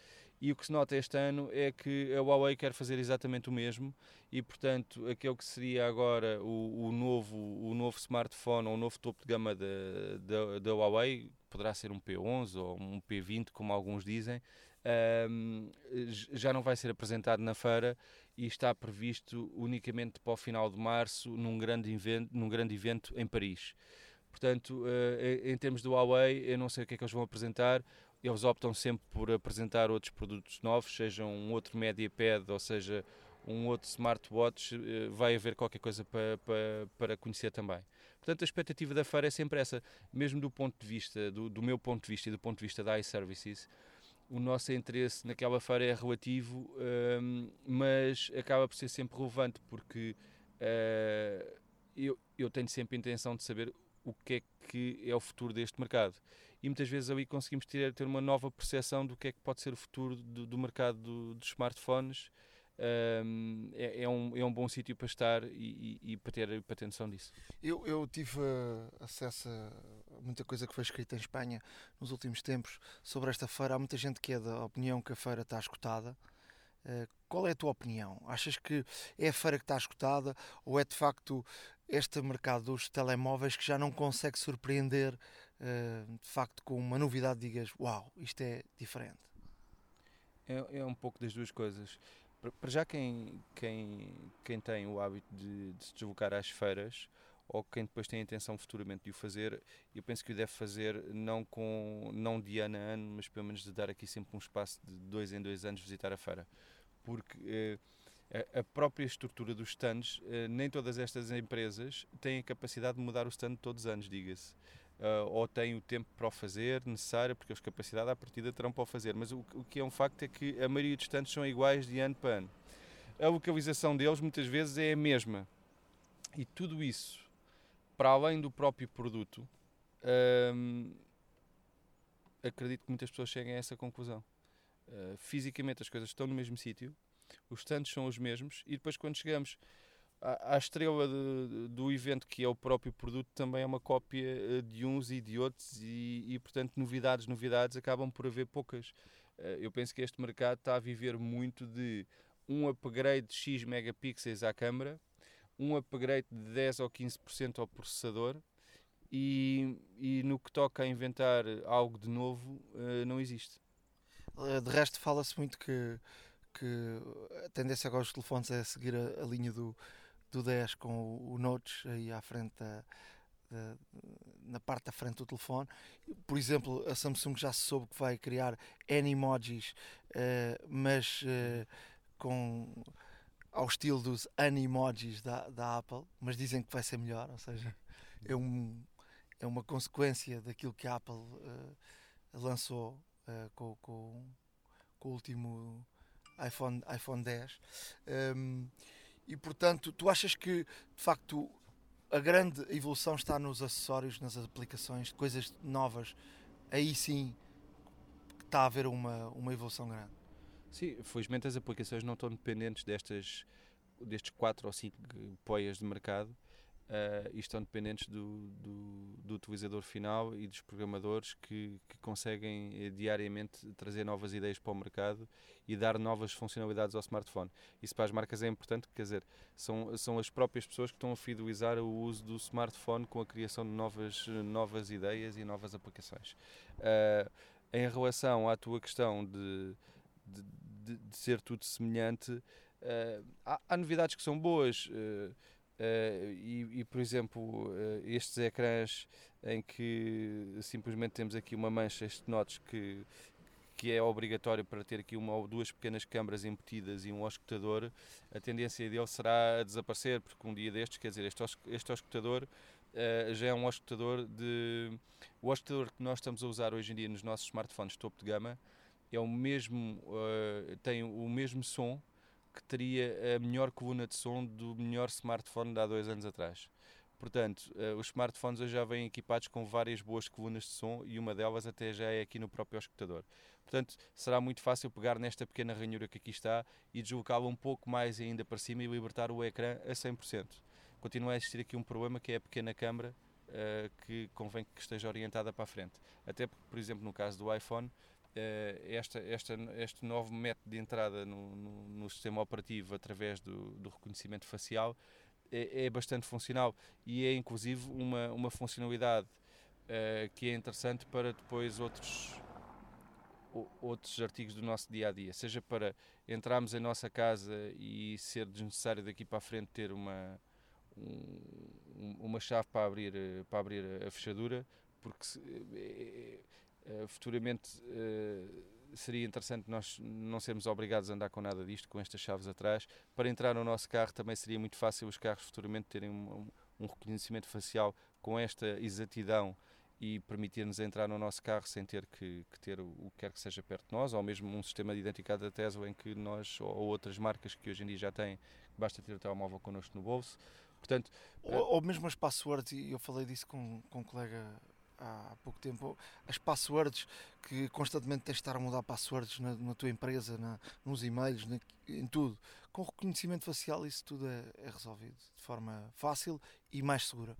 E o que se nota este ano é que a Huawei quer fazer exatamente o mesmo e, portanto, aquele que seria agora o, o novo, o novo smartphone ou o novo topo de gama da, da, da Huawei, poderá ser um P11 ou um P20, como alguns dizem, um, já não vai ser apresentado na feira e está previsto unicamente para o final de março num grande evento, num grande evento em Paris. Portanto, uh, em termos do Huawei, eu não sei o que é que eles vão apresentar eles optam sempre por apresentar outros produtos novos, seja um outro MediaPad ou seja um outro smartwatch, eh, vai haver qualquer coisa para, para, para conhecer também. Portanto, a expectativa da feira é sempre essa, mesmo do ponto de vista, do, do meu ponto de vista e do ponto de vista da iServices, o nosso interesse naquela feira é relativo, um, mas acaba por ser sempre relevante, porque uh, eu, eu tenho sempre a intenção de saber o que é que é o futuro deste mercado e muitas vezes ali conseguimos ter, ter uma nova percepção do que é que pode ser o futuro do, do mercado do, dos smartphones. Um, é, é, um, é um bom sítio para estar e, e, e, para, ter, para ter noção disso. Eu, eu tive uh, acesso a muita coisa que foi escrita em Espanha nos últimos tempos sobre esta feira. Há muita gente que é da opinião que a feira está escutada. Uh, qual é a tua opinião? Achas que é a feira que está escutada ou é de facto este mercado dos telemóveis que já não consegue surpreender eh, de facto com uma novidade digas, uau, isto é diferente? É, é um pouco das duas coisas. Para já quem, quem, quem tem o hábito de, de, se deslocar às feiras ou quem depois tem a intenção futuramente de o fazer, eu penso que o deve fazer não, com, não de ano a ano, mas pelo menos de dar aqui sempre um espaço de dois em dois anos visitar a feira. Porque eh, a própria estrutura dos stands, eh, nem todas estas empresas têm a capacidade de mudar o stand todos os anos, diga-se uh, ou têm o tempo para o fazer necessário, porque as capacidades à partida terão para o fazer. Mas o, o que é um facto é que a maioria dos tantos são iguais de ano para ano. A localização deles muitas vezes é a mesma. E tudo isso, para além do próprio produto, hum, acredito que muitas pessoas cheguem a essa conclusão. Uh, fisicamente as coisas estão no mesmo sítio, os stands são os mesmos, e depois quando chegamos a, estrela de, do evento, que é o próprio produto, também é uma cópia eh, de uns e de outros, e, e portanto, novidades, novidades, acabam por haver poucas. Eh, eu penso que este mercado está a viver muito de um upgrade de X megapixels à câmara, um upgrade de 10 ou 15% ao processador, e, e, no que toca a inventar algo de novo, eh, não existe. De resto, fala-se muito que que a tendência agora dos telefones é seguir a, a linha do, do 10 com o, o Notes aí à frente da, da, na parte da frente do telefone. Por exemplo, a Samsung já se soube que vai criar N-emojis, uh, mas uh, com ao estilo dos Animojis da, da Apple, mas dizem que vai ser melhor, ou seja, é, um, é uma consequência daquilo que a Apple uh, lançou com, com, com, o último iPhone, iPhone 10. Um, e portanto, tu achas que de facto a grande evolução está nos acessórios, nas aplicações, coisas novas. Aí sim está a haver uma, uma evolução grande. Sim, felizmente as aplicações não estão dependentes destas, destes 4 ou 5 poias de mercado uh, e estão dependentes do, do, do, utilizador final e dos programadores que, que conseguem uh, diariamente trazer novas ideias para o mercado e dar novas funcionalidades ao smartphone. Isso para as marcas é importante, quer dizer, são, são as próprias pessoas que estão a fidelizar o uso do smartphone com a criação de novas, novas ideias e novas aplicações. Uh, em relação à tua questão de, de, de, de ser tudo semelhante, uh, há, há, novidades que são boas. Uh, Uh, e, e, por exemplo, uh, estes ecrãs em que simplesmente temos aqui uma mancha, este notes que, que é obrigatório para ter aqui uma ou duas pequenas câmaras embutidas e um auscultador, a tendência dele será a desaparecer, porque um dia destes, quer dizer, este, este auscultador uh, já é um auscultador de. O auscultador que nós estamos a usar hoje em dia nos nossos smartphones topo de gama é o mesmo, tem o mesmo som que teria a melhor coluna de som do melhor smartphone de há dois anos atrás. Portanto, uh, os smartphones hoje já vêm equipados com várias boas colunas de som e uma delas até já é aqui no próprio escutador. Portanto, será muito fácil pegar nesta pequena ranhura que aqui está e deslocá-la um pouco mais ainda para cima e libertar o ecrã a 100%. Continua a existir aqui um problema que é a pequena câmara uh, que convém que esteja orientada para a frente. Até porque, por exemplo, no caso do iPhone, eh, esta, esta, este novo método de entrada no, no, no sistema operativo através do, do reconhecimento facial é, é, bastante funcional e é inclusive uma, uma funcionalidade uh, que é interessante para depois outros outros artigos do nosso dia a dia, seja para entrarmos em nossa casa e ser desnecessário daqui para a frente ter uma um, uma chave para abrir para abrir a fechadura, porque Uh, futuramente uh, seria interessante nós não sermos obrigados a andar com nada disto, com estas chaves atrás. Para entrar no nosso carro também seria muito fácil os carros futuramente terem um, um reconhecimento facial com esta exatidão e permitir-nos entrar no nosso carro sem ter que, que, ter o que quer que seja perto de nós, ou mesmo um sistema de identificado da Tesla em que nós, ou outras marcas que hoje em dia já têm, basta ter o telemóvel connosco no bolso. Portanto, ou, ou mesmo as passwords, e eu falei disso com, com um colega há pouco tempo, as passwords que constantemente tens de estar a mudar passwords na, na tua empresa, na, nos e-mails, na, em tudo. Com reconhecimento facial isso tudo é, é, resolvido de forma fácil e mais segura.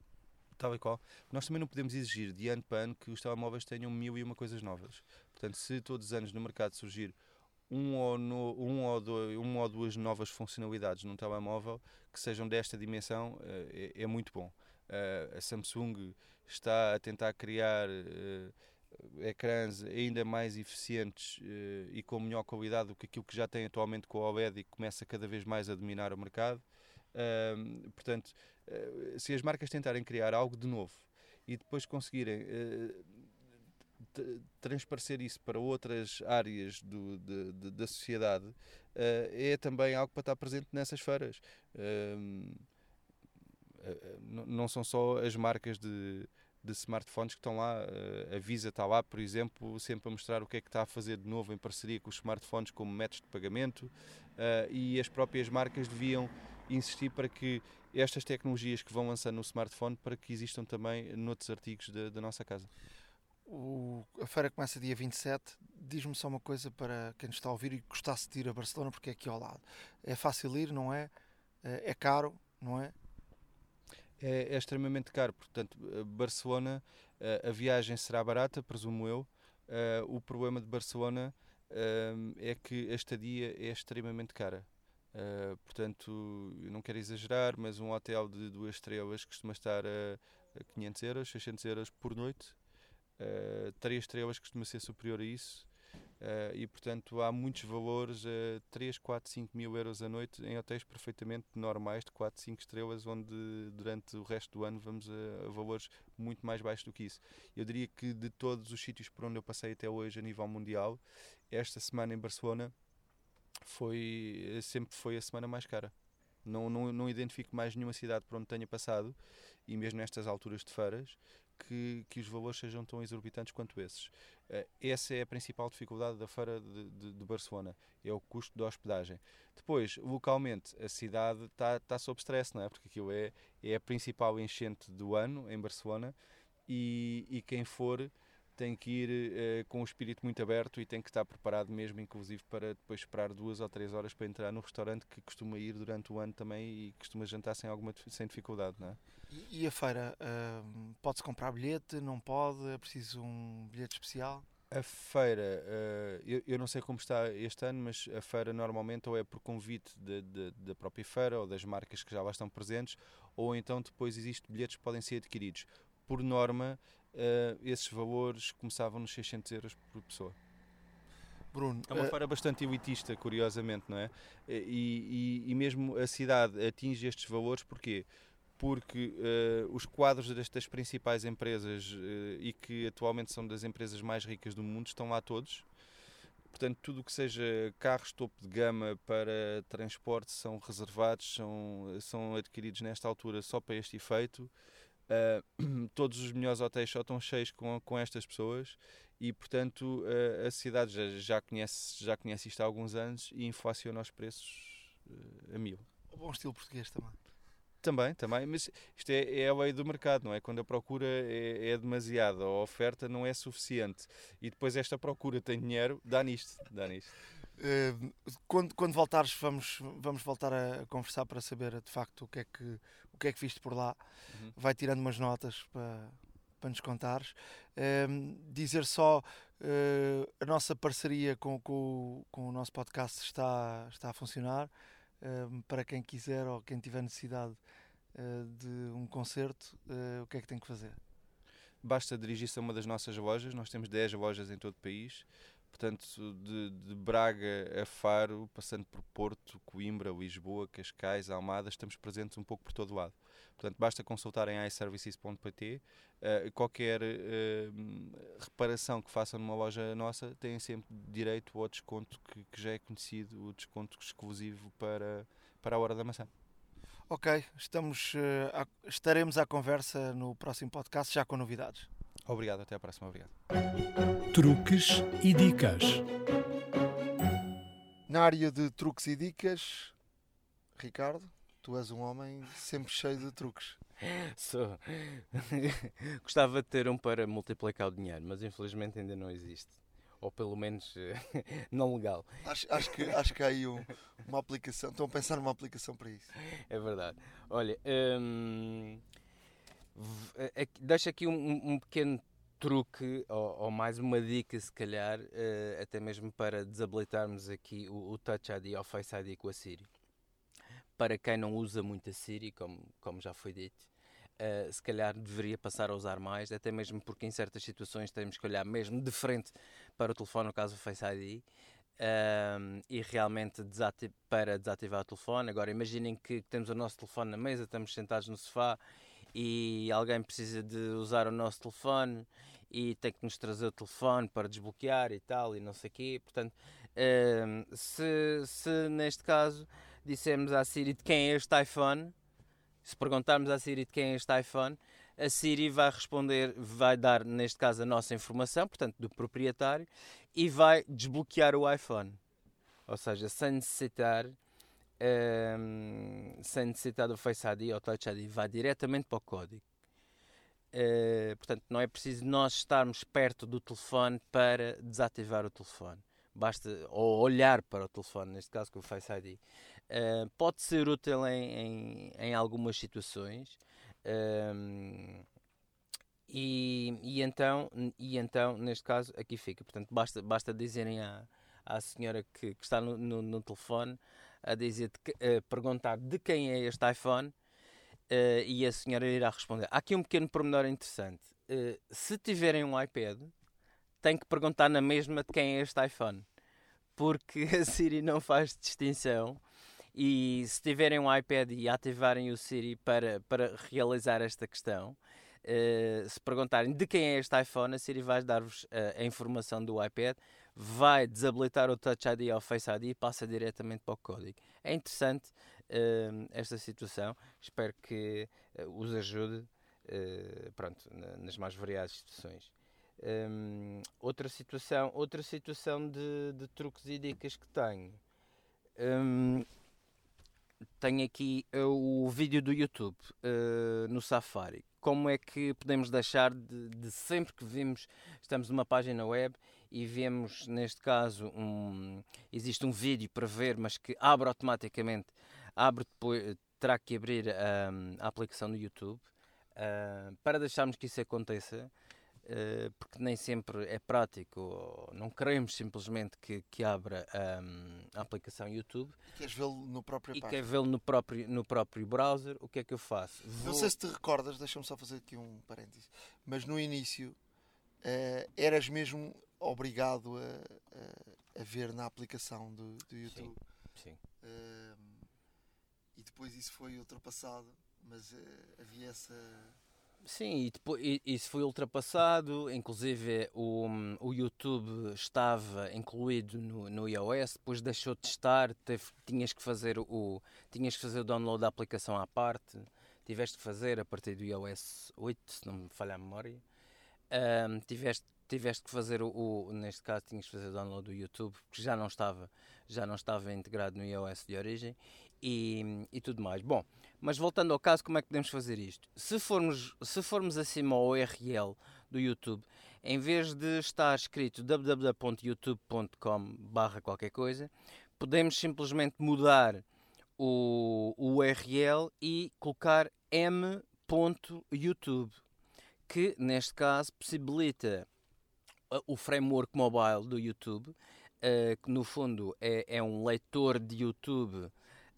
Tal e qual. Nós também não podemos exigir de ano para ano que os telemóveis tenham mil e uma coisas novas. Portanto, se todos os anos no mercado surgir um ou, no, um, ou dois, uma ou duas novas funcionalidades num telemóvel que sejam desta dimensão, eh, é, é muito bom. Uh, a Samsung está a tentar criar uh, ecrãs ainda mais eficientes uh, e com melhor qualidade do que aquilo que já tem atualmente com o OLED e que começa cada vez mais a dominar o mercado. Uh, portanto, se as marcas tentarem criar algo de novo e depois conseguirem transparecer isso para outras áreas do, de, de, da sociedade, é também algo para estar presente nessas feiras não são só as marcas de, de smartphones que estão lá. A Visa está lá, por exemplo, sempre a mostrar o que é que está a fazer de novo em parceria com os smartphones como métodos de pagamento e as próprias marcas deviam insistir para que estas tecnologias que vão lançando no smartphone para que existam também noutros artigos da nossa casa. O, a feira começa dia 27. Diz-me só uma coisa para quem nos está a ouvir e gostasse de ir a Barcelona, porque é aqui ao lado. É fácil ir, não é? É caro, não é? É, é extremamente caro. Portanto, eh, Barcelona, eh, a viagem será barata, presumo eu. Eh, o problema de Barcelona é que a estadia é extremamente cara. Uh, portanto, não quero exagerar, mas um hotel de duas estrelas costuma estar a, a 500 euros, 600 euros por noite. Uh, três estrelas costuma ser superior a isso. Uh, e portanto há muitos valores, uh, 3, 4, 5 mil euros a noite em hotéis perfeitamente normais de 4, 5 estrelas, onde durante o resto do ano vamos a, a, valores muito mais baixos do que isso. Eu diria que de todos os sítios por onde eu passei até hoje a nível mundial, esta semana em Barcelona foi, sempre foi a semana mais cara. Não, não, não identifico mais nenhuma cidade por onde tenha passado, e mesmo nestas alturas de feiras, que, que os valores sejam tão exorbitantes quanto esses. Uh, essa é a principal dificuldade da feira de, de, de, Barcelona, é o custo da hospedagem. Depois, localmente, a cidade está tá sob stress, não é? Porque aquilo é, é a principal enchente do ano em Barcelona e, e quem for tem que ir uh, com o espírito muito aberto e tem que estar preparado mesmo, inclusive, para depois esperar duas ou três horas para entrar no restaurante que costuma ir durante o ano também e costuma jantar sem alguma sem dificuldade, não é? E, a feira, uh, pode-se comprar bilhete, não pode? É preciso um bilhete especial? A feira, uh, eu, eu, não sei como está este ano, mas a feira normalmente ou é por convite de, de, da própria feira ou das marcas que já lá estão presentes, ou então depois existem bilhetes que podem ser adquiridos. Por norma, uh, esses valores começavam nos 600 euros por pessoa. Bruno, é uma uh... feira bastante elitista, curiosamente, não é? E, e, e mesmo a cidade atinge estes valores, porquê? porque uh, os quadros destas principais empresas uh, e que atualmente são das empresas mais ricas do mundo estão lá todos. Portanto, tudo o que seja carros topo de gama para transporte são reservados, são, são adquiridos nesta altura só para este efeito. Uh, todos os melhores hotéis só estão cheios com, com estas pessoas e, portanto, a cidade já, já, conhece, já conhece isto há alguns anos e inflaciona os preços a mil. O bom estilo português também. Também, também, mas isto é, é a lei do mercado, não é? Quando a procura é, é demasiada, a oferta não é suficiente e depois esta procura tem dinheiro, dá nisto, dá nisto. Uh, quando, quando voltares, vamos, vamos voltar a conversar para saber de facto o que é que, o que, é que viste por lá. Uhum. Vai tirando umas notas para, para nos contares. Uh, dizer só uh, a nossa parceria com, com, com o nosso podcast está, está a funcionar para quem quiser ou quem tiver necessidade uh, de um concerto, uh, o que é que tem que fazer? Basta dirigir-se a uma das nossas lojas, nós temos 10 lojas em todo o país, portanto, de, de, Braga a Faro, passando por Porto, Coimbra, Lisboa, Cascais, Almada, estamos presentes um pouco por todo lado. Portanto, basta consultar em iServices.pt. Uh, qualquer uh, reparação que façam numa loja nossa têm sempre direito ao desconto que, que, já é conhecido, o desconto exclusivo para, para a hora da maçã. Ok, estamos, uh, a, estaremos à conversa no próximo podcast já com novidades. Obrigado, até à próxima. Obrigado. Truques e dicas. Na área de truques e dicas, Ricardo, tu és um homem sempre cheio de truques. Sou. Gostava de ter um para multiplicar o dinheiro, mas infelizmente ainda não existe. Ou pelo menos não legal. Acho, acho, que, acho que há aí um, uma aplicação. Estão a pensar numa aplicação para isso. É verdade. Olha, hum, deixa aqui um, um pequeno truque ou, ou, mais uma dica, se calhar, uh, até mesmo para desabilitarmos aqui o, o Touch ID ou Face ID com a Siri para quem não usa muito a Siri, como, como já foi dito, uh, se calhar deveria passar a usar mais, até mesmo porque em certas situações temos que olhar mesmo de frente para o telefone, no caso do Face ID, uh, e realmente para desativar o telefone. Agora imaginem que temos o nosso telefone na mesa, estamos sentados no sofá e alguém precisa de usar o nosso telefone e tem que nos trazer o telefone para desbloquear e tal, e não sei o quê. Portanto, uh, se, se neste caso dissemos à Siri de quem é este iPhone, se perguntarmos à Siri de quem é este iPhone, a Siri vai responder, vai dar, neste caso, a nossa informação, portanto, do proprietário, e vai desbloquear o iPhone. Ou seja, sem necessitar, um, ehm, sem necessitar do Face ID ou Touch ID, vai diretamente para o código. Uh, portanto, não é preciso nós estarmos perto do telefone para desativar o telefone. Basta ou olhar para o telefone, neste caso com o Face ID. Uh, pode ser útil em, em, em algumas situações. Uh, e, e, então, e então, neste caso, aqui fica. Portanto, basta, basta dizerem à, à senhora que, que está no, no, no, telefone a dizer, perguntar de quem é este iPhone uh, e a senhora irá responder. Há aqui um pequeno pormenor interessante. Uh, se tiverem um iPad, tem que perguntar na mesma de quem é este iPhone. Porque a Siri não faz distinção. E se tiverem um iPad e ativarem o Siri para, para realizar esta questão, uh, se perguntarem de quem é este iPhone, a Siri vai dar-vos uh, a informação do iPad, vai desabilitar o Touch ID ou Face ID e passa diretamente para o código. É interessante uh, esta situação, espero que os ajude pronto, nas mais variadas situações. Um, outra situação, outra situação de, de, truques e dicas que tenho. Um, tenho aqui uh, o vídeo do YouTube uh, no Safari. Como é que podemos deixar de, de, sempre que vimos, estamos numa página web e vemos, neste caso, um, existe um vídeo para ver, mas que abre automaticamente, abre depois, terá que abrir um, a aplicação do YouTube. Uh, para deixarmos que isso aconteça, Uh, porque nem sempre é prático, não queremos simplesmente que, que abra um, a aplicação YouTube. E queres vê-lo no próprio E quer vê-lo no próprio, no próprio browser, o que é que eu faço? Vou... Não sei se te recordas, deixa-me só fazer aqui um parênteses, mas no início uh, eras mesmo obrigado a, a, a, ver na aplicação do, do YouTube. Sim. sim. Uh, e depois isso foi ultrapassado, mas havia essa Sim, e depois, isso foi ultrapassado, inclusive o, o YouTube estava incluído no, no iOS, depois deixou de estar, teve, tinhas, que fazer o, tinhas que fazer o download da aplicação à parte, tiveste que fazer a partir do iOS 8, se não me falha a memória, um, tiveste, tiveste que fazer o, o, neste caso tinhas que fazer o download do YouTube, porque já não estava, já não estava integrado no iOS de origem, e, e tudo mais. Bom, mas voltando ao caso, como é que podemos fazer isto? Se formos, se formos acima ao URL do YouTube, em vez de estar escrito www.youtube.com barra qualquer coisa, podemos simplesmente mudar o, o URL e colocar m.youtube, que neste caso possibilita o framework mobile do YouTube, uh, que no fundo é, é um leitor de YouTube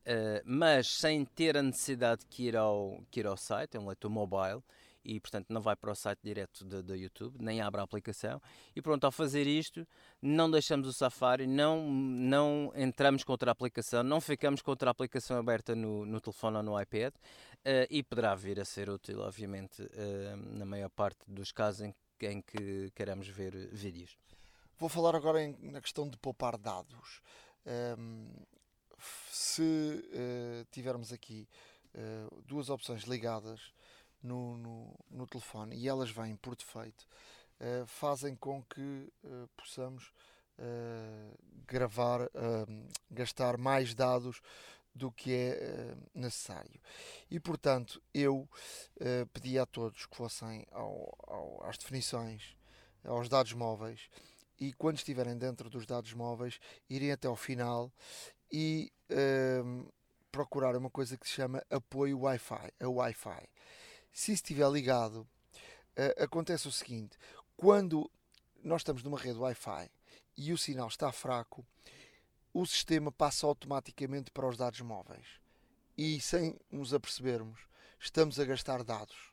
Uh, mas sem ter a necessidade de ir ao, que ir ao site, é um leitor mobile e portanto não vai para o site direto do YouTube, nem abre a aplicação. E pronto, ao fazer isto, não deixamos o Safari, não, não entramos contra a aplicação, não ficamos contra a aplicação aberta no, no telefone ou no iPad uh, e poderá vir a ser útil, obviamente, uh, na maior parte dos casos em, em que queremos ver vídeos. Vou falar agora em, na questão de poupar dados. Um, se uh, tivermos aqui uh, duas opções ligadas no, no, no, telefone e elas vêm por defeito, uh, fazem com que possamos gravar, gastar mais dados do que é necessário. E portanto, eu pedi a todos que fossem ao, ao, às definições, aos dados móveis e quando estiverem dentro dos dados móveis, irem até ao final e uh, procurar uma coisa que se chama apoio Wi-Fi, a Wi-Fi. Se estiver ligado, uh, acontece o seguinte: quando nós estamos numa rede Wi-Fi e o sinal está fraco, o sistema passa automaticamente para os dados móveis e sem nos apercebermos, estamos a gastar dados.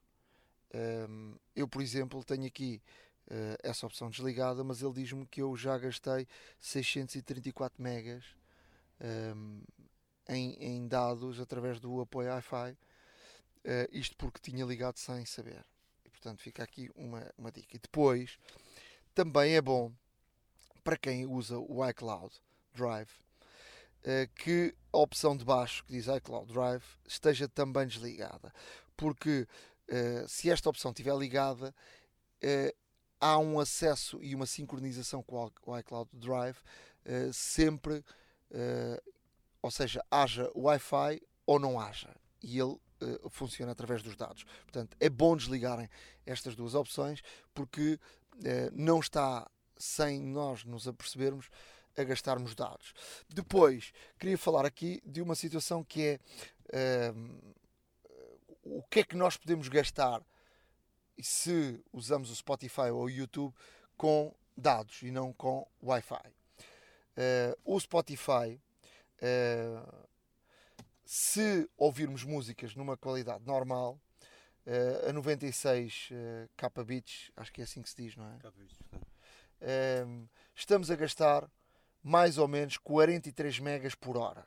Eu, por exemplo, tenho aqui uh, essa opção desligada, mas ele diz-me que eu já gastei 634 megas em, em, dados através do apoio Wi-Fi, uh, isto porque tinha ligado sem saber. E, portanto, fica aqui uma, uma dica. E depois, também é bom para quem usa o iCloud Drive uh, que a opção de baixo que diz iCloud Drive esteja também desligada, porque uh, se esta opção estiver ligada, há um acesso e uma sincronização com o iCloud Drive sempre ou seja, haja Wi-Fi ou não haja. E ele funciona através dos dados. Portanto, é bom desligarem estas duas opções porque não está, sem nós nos apercebermos, a gastarmos dados. Depois, queria falar aqui de uma situação que é o que é que nós podemos gastar se usamos o Spotify ou o YouTube com dados e não com Wi-Fi. Uh, o Spotify, uh, se ouvirmos músicas numa qualidade normal, uh, a 96 uh, kbits, acho que é assim que se diz, não é? ehm, estamos a gastar mais ou menos 43 megas por hora.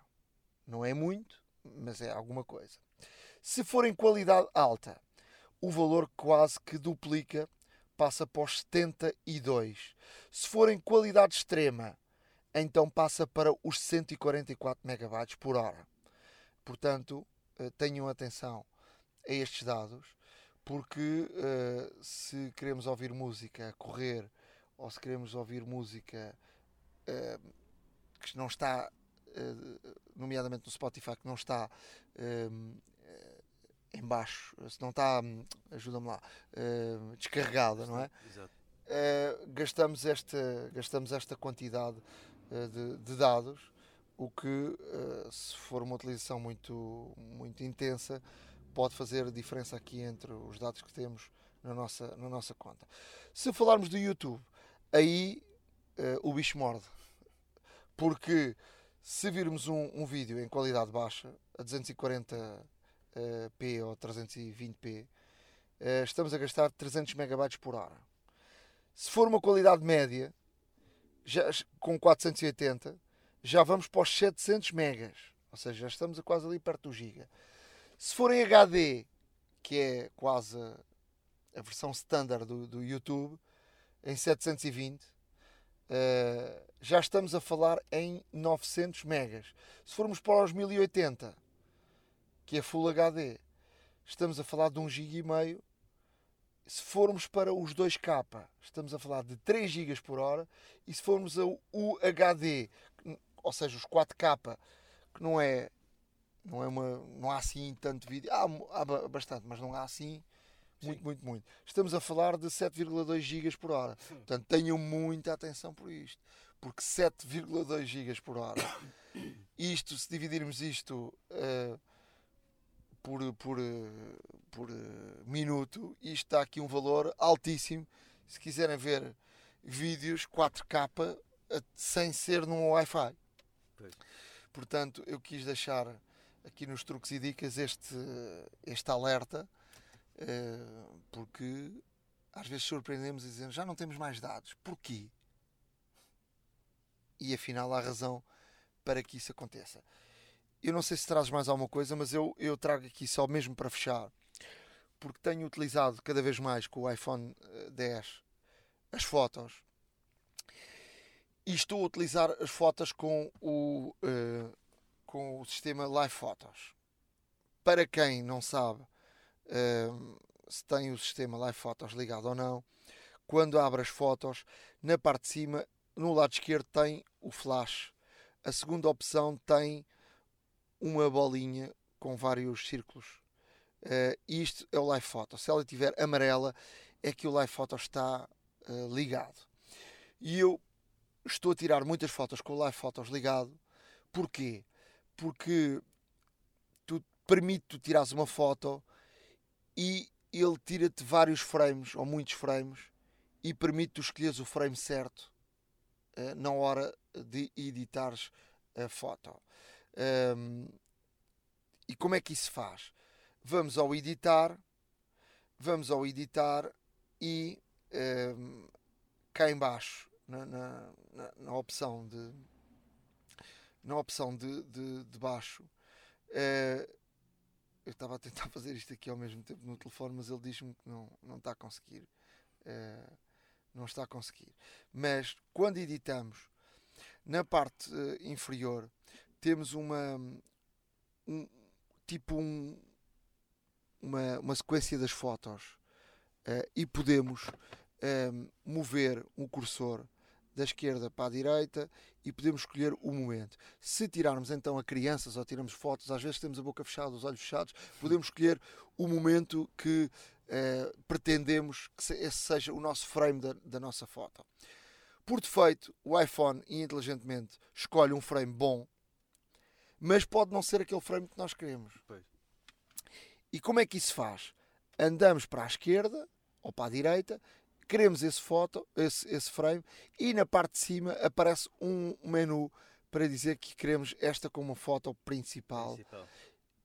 Não é muito, mas é alguma coisa. Se for em qualidade alta, o valor quase que duplica, passa para os 72. Se for em qualidade extrema, então passa para os 144 megabytes por hora. Portanto, eh, tenham atenção a estes dados, porque uh, se queremos ouvir música a correr ou se queremos ouvir música uh, que não está, uh, nomeadamente no Spotify, que não está em baixo, se não está, ajuda-me lá, descarregada, não é? Exato. gastamos, esta, gastamos esta quantidade de, de dados o que, se for uma utilização muito, muito intensa, pode fazer a diferença aqui entre os dados que temos na nossa, na nossa conta. Se falarmos do YouTube, aí uh, o bicho morde. Porque se virmos um, um vídeo em qualidade baixa, a 240p uh, ou 320p, uh, estamos a gastar 300 megabytes por hora. Se for uma qualidade média, já, com 480, já vamos para os 700 megas. Ou seja, já estamos a quase ali perto do giga. Se for em HD, que é quase a versão standard do, do, YouTube, em 720, eh, já estamos a falar em 900 megas. Se formos para os 1080, que é Full HD, estamos a falar de 1 GB. Se formos para os 2K, estamos a falar de 3 GB por hora. E se formos ao UHD, ou seja, os 4K, que não é, não é uma, não há assim tanto vídeo, há, há bastante, mas não há assim muito, Sim. muito, muito. Estamos a falar de 7,2 GB por hora. Portanto, tenham muita atenção por isto, porque 7,2 GB por hora, isto, se dividirmos isto uh, por, por, uh, por uh, minuto, isto está aqui um valor altíssimo. Se quiserem ver vídeos 4K sem ser num Wi-Fi. Portanto, eu quis deixar aqui nos truques e dicas este, este alerta, porque às vezes surpreendemos e dizemos já não temos mais dados. Porquê? E afinal há razão para que isso aconteça. Eu não sei se trazes mais alguma coisa, mas eu, eu trago aqui só mesmo para fechar, porque tenho utilizado cada vez mais com o iPhone 10 eh, as fotos e estou a utilizar as fotos com o, uh, com o sistema Live Photos. Para quem não sabe se tem o sistema Live Photos ligado ou não, quando abre as fotos, na parte de cima, no lado esquerdo, tem o flash. A segunda opção tem uma bolinha com vários círculos. Uh, isto é o Live Photo. Se ela tiver amarela, é que o Live Photo está uh, ligado. E eu estou a tirar muitas fotos com o Live Photos ligado. Porquê? Porque tu permite tirares uma foto e ele tira-te vários frames ou muitos frames e permite-te escolheres o frame certo uh, na hora de editares a foto. Um, e como é que isso faz? Vamos ao editar, vamos ao editar e um, cá embaixo na, na, na opção de na opção de, de, de baixo uh, eu estava a tentar fazer isto aqui ao mesmo tempo no telefone mas ele diz-me que não, não está a conseguir uh, não está a conseguir. Mas quando editamos na parte uh, inferior temos uma um, tipo um, uma, uma sequência das fotos e podemos mover o cursor da esquerda para a direita e podemos escolher o momento. Se tirarmos então a crianças ou tiramos fotos, às vezes temos a boca fechada, os olhos fechados, podemos escolher o momento que eh, pretendemos que esse seja o nosso frame da, da nossa foto. Por defeito, o iPhone inteligentemente escolhe um frame bom, mas pode não ser aquele frame que nós queremos. Pois. E como é que isso faz? Andamos para a esquerda ou para a direita queremos esse foto, esse, esse frame, e na parte de cima aparece um menu para dizer que queremos esta como foto principal. principal.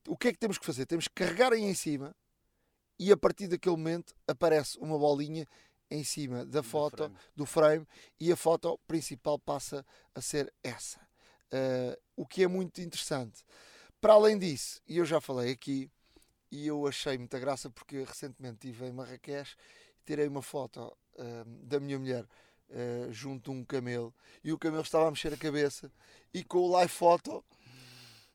O que é que temos que fazer? Temos que carregar aí em cima e a partir daquele momento aparece uma bolinha em cima da foto, frame. do frame, e a foto principal passa a ser essa. Uh, o que é muito interessante. Para além disso, e eu já falei aqui, e eu achei muita graça porque recentemente estive em Marrakech tirei uma foto uh, da minha mulher uh, junto a um camelo e o camelo estava a mexer a cabeça e com o live photo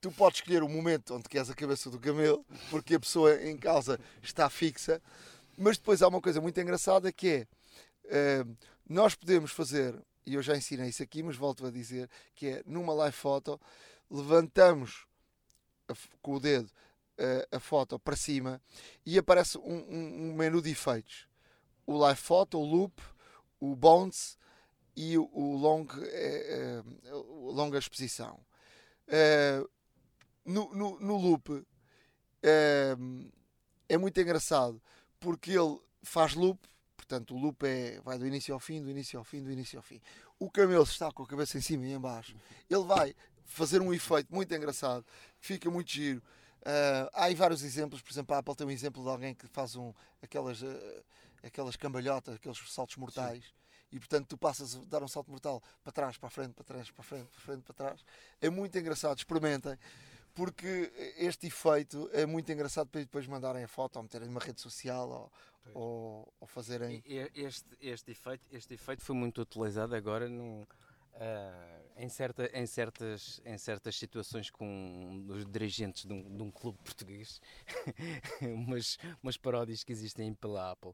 tu podes escolher o momento onde queres a cabeça do camelo porque a pessoa em causa está fixa mas depois há uma coisa muito engraçada que é uh, nós podemos fazer e eu já ensinei isso aqui mas volto a dizer que é numa live photo levantamos a, com o dedo a, a foto para cima e aparece um, um, um, menu de efeitos. O live photo, o loop, o bounce e o, o long, é, é, longa exposição. É, no, no, no, loop é muito engraçado porque ele faz loop, portanto o loop é, vai do início ao fim, do início ao fim, do início ao fim. O camelo está com a cabeça em cima e em baixo. Ele vai fazer um efeito muito engraçado, fica muito giro. Uh, há aí vários exemplos, por exemplo, a Apple tem um exemplo de alguém que faz um, aquelas, uh, aquelas cambalhotas, aqueles saltos mortais. Sim. E portanto tu passas a dar um salto mortal para trás, para a frente, para trás, para a frente, para a frente, para trás. É muito engraçado, experimentem, porque este efeito é muito engraçado para depois mandarem a foto ou meterem numa rede social ou, ou, ou, fazerem. Este, este, efeito, este efeito foi muito utilizado agora num Uh, em, certa, em, certas, em certas situações com os dirigentes de um, de um clube português, umas, umas paródias que existem pela Apple.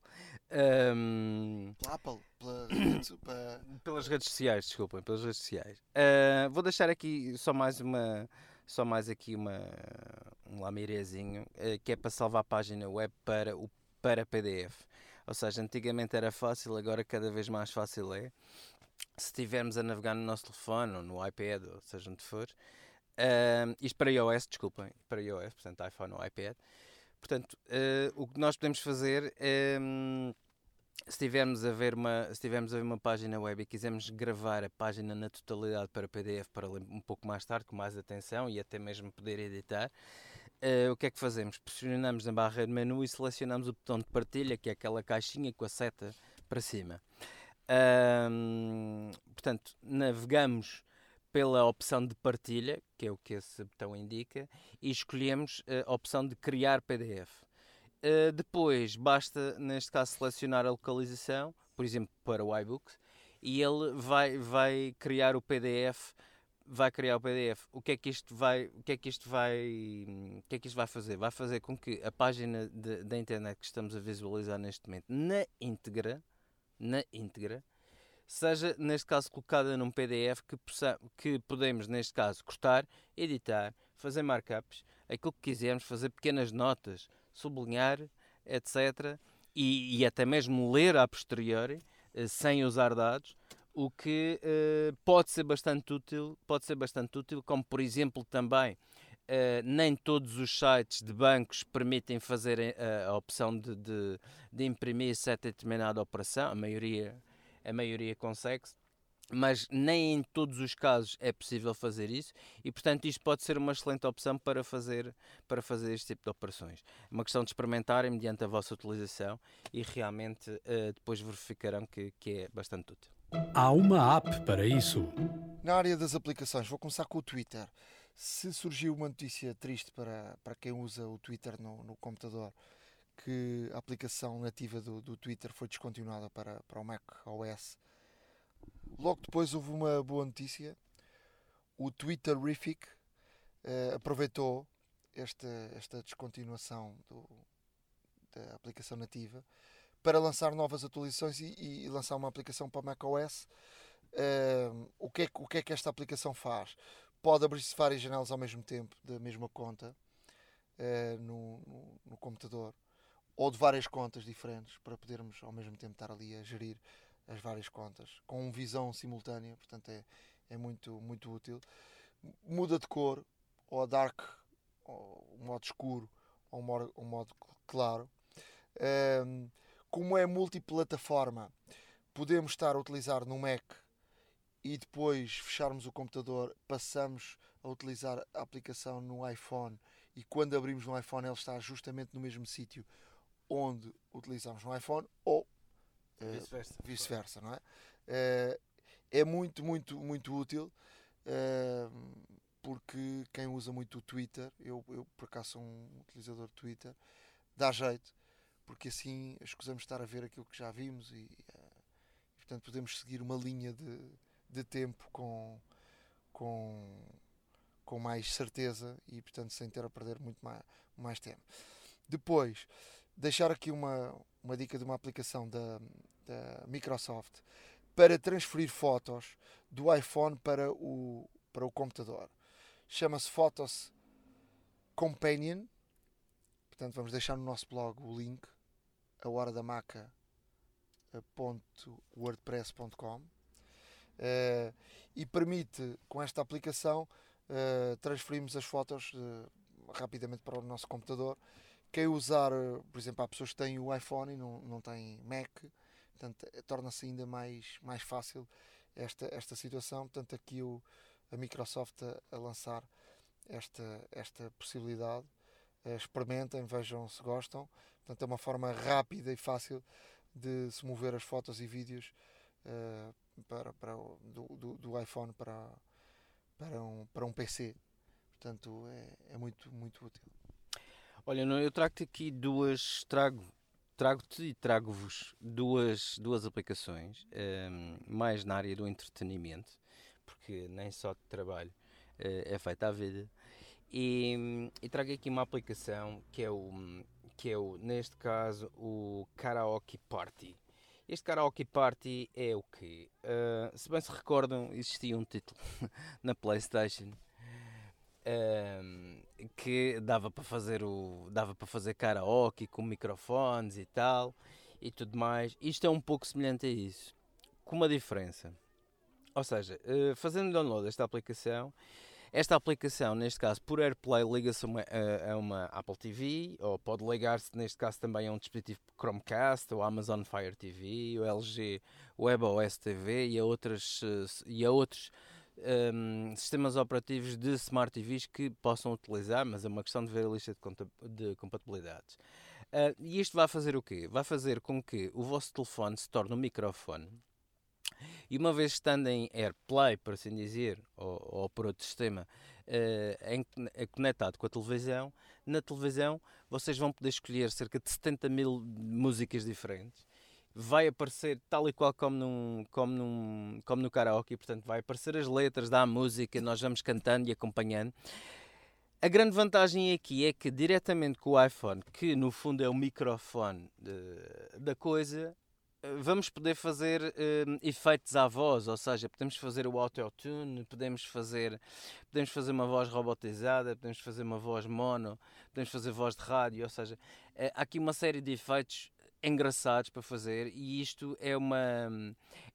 Um, pela Apple? Pela, pela... Pelas redes sociais, desculpem, pelas redes sociais. Uh, vou deixar aqui só mais uma. Só mais aqui uma, um lamirezinho uh, que é para salvar a página web para o para PDF. Ou seja, antigamente era fácil, agora cada vez mais fácil é se estivermos a navegar no nosso telefone ou no iPad, ou seja onde for, uh, isto para iOS, desculpem, para iOS, portanto iPhone ou iPad. Portanto, uh, o que nós podemos fazer é, um, se estivermos a ver uma, se tivermos a ver uma página web e quisermos gravar a página na totalidade para PDF para um pouco mais tarde, com mais atenção e até mesmo poder editar, uh, o que é que fazemos? Pressionamos na barra de menu e selecionamos o botão de partilha, que é aquela caixinha com a seta para cima portanto, navegamos pela opção de partilha, que é o que esse botão indica, e escolhemos a opção de criar PDF. Uh, ah, depois, basta, neste caso, selecionar a localização, por exemplo, para o iBooks, e ele vai, vai criar o PDF vai criar o PDF. O que é que isto vai, o que é que isto vai, o que é que isto vai fazer? Vai fazer com que a página da internet que estamos a visualizar neste momento na íntegra na íntegra, seja neste caso colocada num PDF que, possa, que podemos, neste caso, cortar, editar, fazer markups, aquilo que quisermos, fazer pequenas notas, sublinhar, etc. E, e até mesmo ler a posteriori, eh, sem usar dados, o que uh, pode ser bastante útil, pode ser bastante útil, como por exemplo também Uh, nem todos os sites de bancos permitem fazer a, eh, a opção de, de, de, imprimir certa determinada operação, a maioria, a maioria consegue mas nem em todos os casos é possível fazer isso e portanto isto pode ser uma excelente opção para fazer para fazer este tipo de operações. É uma questão de experimentarem mediante a vossa utilização e realmente uh, depois verificarão que, que é bastante útil. Há uma app para isso. Na área das aplicações vou começar com o Twitter se surgiu uma notícia triste para, para quem usa o Twitter no, no computador, que a aplicação nativa do, do Twitter foi descontinuada para, para o Mac OS, logo depois houve uma boa notícia. O Twitterific eh, aproveitou esta, esta descontinuação do, da aplicação nativa para lançar novas atualizações e, e lançar uma aplicação para o macOS. Uh, o, que é, o que é que esta aplicação faz? Pode abrir-se várias janelas ao mesmo tempo da mesma conta uh, no, no, no, computador ou de várias contas diferentes para podermos ao mesmo tempo estar ali a gerir as várias contas com visão simultânea, portanto é, é muito, muito útil. Muda de cor, ou dark, ou modo escuro, ou modo, modo claro. Um, ehm, como é multiplataforma, podemos estar a utilizar no Mac e depois fecharmos o computador, passamos a utilizar a aplicação no iPhone e quando abrimos no iPhone ele está justamente no mesmo sítio onde utilizamos no iPhone ou eh, Vice-versa. vice-versa, não é? Eh, é muito, muito, muito útil eh, porque quem usa muito o Twitter, eu, eu por acaso sou um utilizador de Twitter, dá jeito, porque assim escusamos estar a ver aquilo que já vimos e, e, portanto podemos seguir uma linha de, de tempo com, com, com mais certeza e portanto sem ter a perder muito mais, mais tempo. Depois, deixar aqui uma, uma dica de uma aplicação da, da Microsoft para transferir fotos do iPhone para o, para o computador. Chama-se Photos Companion. Portanto, vamos deixar no nosso blog o link, a hora da maca.wordpress.com Eh, e permite, com esta aplicação, eh, transferirmos as fotos eh, rapidamente para o nosso computador. Quem usar, por exemplo, há pessoas que têm o iPhone e não, não têm Mac, portanto, torna-se ainda mais, mais fácil esta, esta situação. Portanto, aqui o, a Microsoft a, a lançar esta, esta possibilidade. Experimentem, vejam se gostam. Portanto, é uma forma rápida e fácil de se mover as fotos e vídeos eh, para, para do, do, do iPhone para, para, um, para um PC. Portanto, é, é muito, muito útil. Olha, eu trago-te aqui duas. Trago, trago-te e trago-vos duas, duas aplicações, ehm, mais na área do entretenimento, porque nem só de trabalho eh, é feita a vida. E, e trago aqui uma aplicação que é o, que é o, neste caso, o Karaoke Party. Este Karaoke Party é o quê? Ah, se bem se recordam, existia um título na PlayStation ahm, que dava para fazer o dava para fazer karaoke com microfones e tal e tudo mais. Isto é um pouco semelhante a isso, com uma diferença. Ou seja, eh, fazendo download desta aplicação, esta aplicação, neste caso, por AirPlay, liga-se a uma, a- uma Apple TV, ou pode ligar-se, neste caso, também a um dispositivo Chromecast, ou Amazon Fire TV, o LG WebOS TV e a, outras, eh, e a outros hum, sistemas operativos de Smart TVs que possam utilizar, mas é uma questão de ver a lista de, de compatibilidades. Ah, e isto vai fazer o quê? Vai fazer com que o vosso telefone se torne um microfone e uma vez estando em AirPlay, por assim dizer, ou, ou por outro sistema, eh, em- eh, conectado com a televisão, na televisão vocês vão poder escolher cerca de 70 mil músicas diferentes. Vai aparecer tal e qual como, num, como, num, como no karaoke, portanto, vai aparecer as letras da música, nós vamos cantando e acompanhando. A grande vantagem aqui é que, diretamente com o iPhone, que no fundo é o microfone de- da coisa, eh, vamos poder fazer eh, efeitos à voz, ou seja, podemos fazer o auto-tune, podemos fazer, podemos fazer uma voz robotizada, podemos fazer uma voz mono, podemos fazer voz de rádio, ou seja, eh, há aqui uma série de efeitos engraçados para fazer e isto é uma,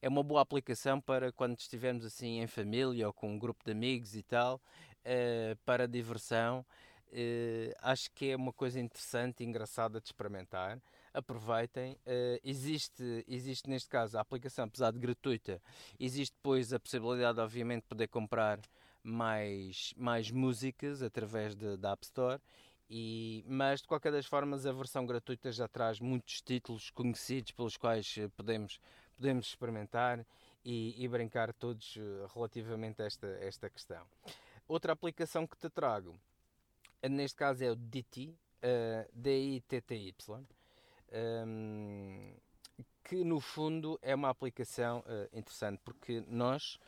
é uma boa aplicação para quando estivermos assim em família ou com um grupo de amigos e tal, eh, para diversão. Eh, acho que é uma coisa interessante e engraçada de experimentar aproveitem. Eh, existe, existe neste caso a aplicação, apesar de gratuita, existe depois a possibilidade, obviamente, de poder comprar mais, mais músicas através de- da App Store. E, mas de qualquer das formas a versão gratuita já traz muitos títulos conhecidos pelos quais eh, podemos, podemos experimentar e, e brincar todos eh, relativamente a esta, esta questão. Outra aplicação que te trago, neste caso é o Ditty, eh, D-I-T-T-Y, hum, que no fundo é uma aplicação eh, interessante porque nós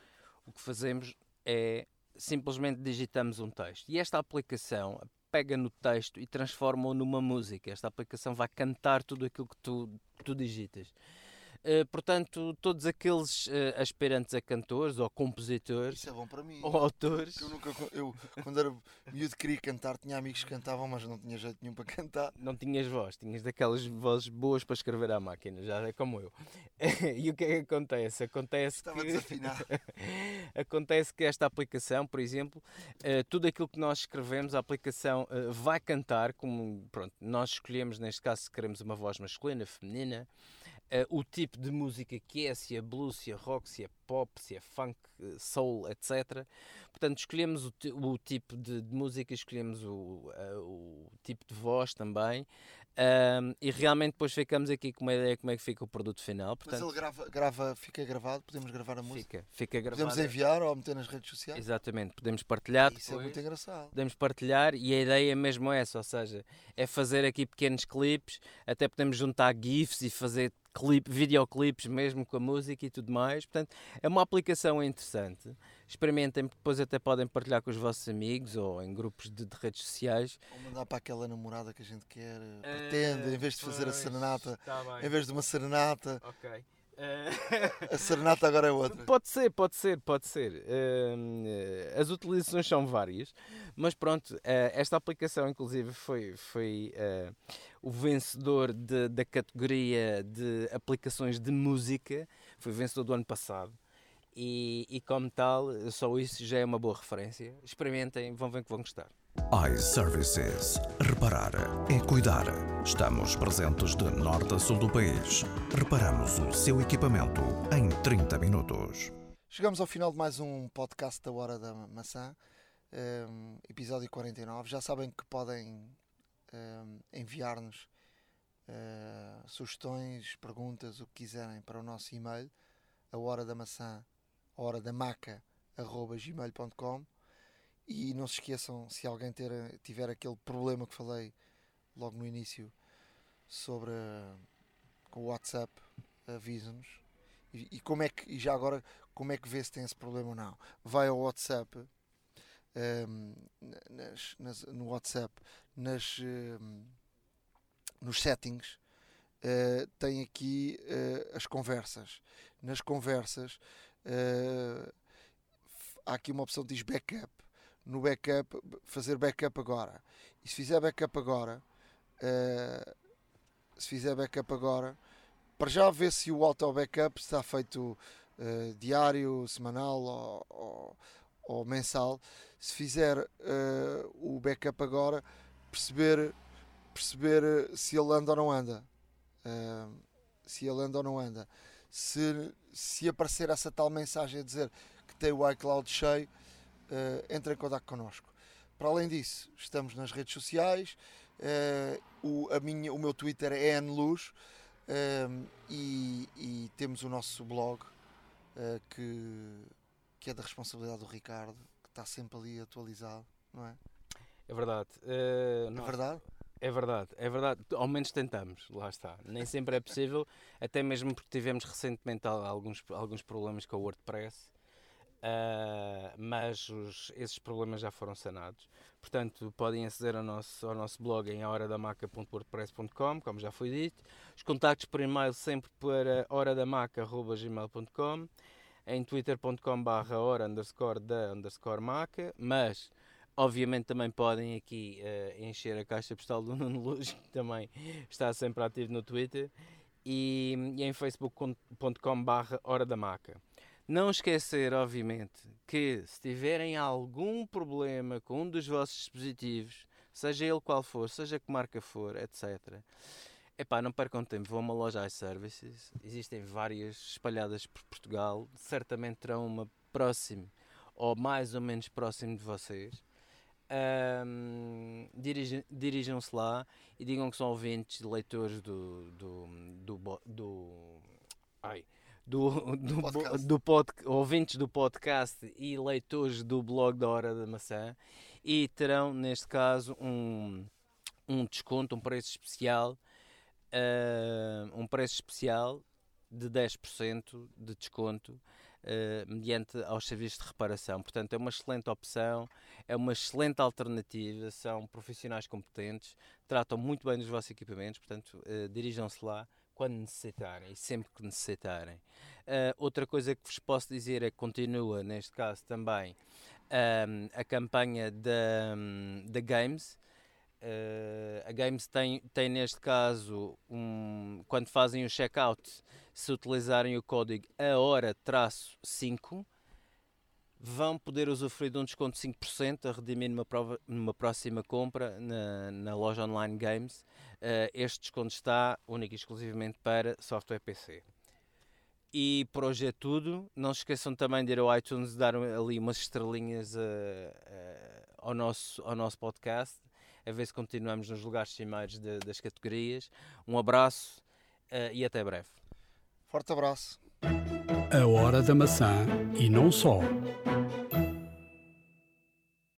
o que fazemos é simplesmente digitamos um texto e esta aplicação pega no texto e transforma-o numa música. Esta aplicação vai cantar tudo aquilo que tu, tu digitas. Eh, portanto, todos aqueles eh, aspirantes a cantores ou compositores é mim. ou autores Eu nunca, eu, quando era miúdo queria cantar, tinha amigos que cantavam, mas não tinha jeito nenhum para cantar. não tinhas voz, tinhas daquelas vozes boas para escrever à máquina, já é como eu. e o que é que acontece? Acontece Estava que, desafinado. acontece que esta aplicação, por exemplo, eh, tudo aquilo que nós escrevemos, a aplicação vai cantar, como pronto, nós escolhemos neste caso se queremos uma voz masculina, feminina, uh, o tipo de música que é, se é blues, se é rock, se é pop, se é funk, uh, soul, etc. Portanto, escolhemos o, o tipo de, de, música, escolhemos o, uh, o tipo de voz também. Um, e realmente depois ficamos aqui com uma ideia como é que fica o produto final. Portanto, Mas ele grava, grava, fica gravado, podemos gravar a música? Fica, fica gravado. Podemos enviar ou meter nas redes sociais? Exatamente, podemos partilhar. Isso depois, é muito engraçado. Podemos partilhar e a ideia é mesmo essa, ou seja, é fazer aqui pequenos clipes, até podemos juntar GIFs e fazer clipe, videoclipes mesmo com a música e tudo mais. Portanto, é uma aplicação interessante. Experimentem, depois até podem partilhar com os vossos amigos ou em grupos de, de redes sociais. Ou mandar para aquela namorada que a gente quer, uh, pretende, em vez de fazer pois, a serenata, tá em vez de uma serenata. Ok. A serenata agora é outra. Pode ser, pode ser, pode ser. Uh, as utilizações são várias, mas pronto, uh, esta aplicação inclusive foi, foi uh, o vencedor de, da categoria de aplicações de música, foi vencedor do ano passado. E, e como tal, só isso já é uma boa referência. Experimentem, vão ver que vão gostar iServices. Reparar é cuidar. Estamos presentes de norte a sul do país. Reparamos o seu equipamento em 30 minutos. Chegamos ao final de mais um podcast da Hora da Maçã, ehm, episódio 49. Já sabem que podem ehm, enviar-nos uh, sugestões, perguntas, o que quiserem para o nosso e-mail, a hora da maçã, hora da maca, arroba gmail.com e não se esqueçam, se alguém ter, tiver aquele problema que falei logo no início sobre com o WhatsApp, avisa-nos. E, e, como é que, e já agora, como é que vê se tem esse problema ou não? Vai ao WhatsApp, um, ehm, nas, nas, no WhatsApp, nas, um, ehm, nos settings, uh, tem aqui uh, as conversas. Nas conversas, uh, há aqui uma opção que diz backup no backup, fazer backup agora. E se fizer backup agora, uh, se fizer backup agora, para já ver se o auto backup está feito uh, diário, semanal ou, ou, ou, mensal. Se fizer uh, o backup agora, perceber, perceber se ele anda ou não anda. se ele anda ou não anda. Se, se aparecer essa tal mensagem a dizer que tem o iCloud cheio, uh, entre em contato connosco. Para além disso, estamos nas redes sociais, uh, o, a minha, o meu Twitter é nluz uh, e, e, temos o nosso blog uh, que, que é da responsabilidade do Ricardo, que está sempre ali atualizado, não é? É verdade. é verdade? É verdade, é verdade. Ao menos tentamos, lá está. Nem sempre é possível, até mesmo porque tivemos recentemente alguns, alguns problemas com o WordPress Uh, mas os, esses problemas já foram sanados. Portanto, podem aceder ao nosso, ao nosso blog em horadamaca.wordpress.com, como já foi dito. Os contactos por e-mail sempre para horadamaca.gmail.com em twitter.com barra hora underscore da underscore maca, mas obviamente também podem aqui uh, encher a caixa postal do Nuno Luz, que também está sempre ativo no Twitter, e, e em facebook.com barra hora da maca. Não esquecer, obviamente, que se tiverem algum problema com um dos vossos dispositivos, seja ele qual for, seja que marca for, etc. Epá, não percam tempo, vão a uma loja iServices, existem várias espalhadas por Portugal, certamente terão uma próximo ou mais ou menos próximo de vocês. Um, Dirijam-se lá e digam que são ouvintes, leitores do, do, do, do ai, do, do, podcast. do pod, ouvintes do podcast e leitores do blog da Hora da Maçã e terão, neste caso, um, um desconto, um preço especial, uh, um preço especial de 10% de desconto uh, mediante aos serviços de reparação. Portanto, é uma excelente opção, é uma excelente alternativa, são profissionais competentes, tratam muito bem dos vossos equipamentos, portanto, uh, dirijam-se lá quando necessitarem sempre que necessitarem. Uh, outra coisa que vos posso dizer é que continua, neste caso também, um, a campanha da, Games. Uh, a Games tem, tem neste caso, um, quando fazem o checkout, se utilizarem o código a hora traço 5, vão poder usufruir de um desconto de 5% a redimir numa, prova, numa próxima compra na, na loja online Games. Uh, este desconto está único e exclusivamente para software PC. E por hoje é tudo. Não se esqueçam também de ir ao iTunes e dar ali umas estrelinhas uh, uh, ao, nosso, ao nosso podcast, a ver se continuamos nos lugares cimeiros de, das categorias. Um abraço e até breve. Forte abraço. A hora da maçã e não só.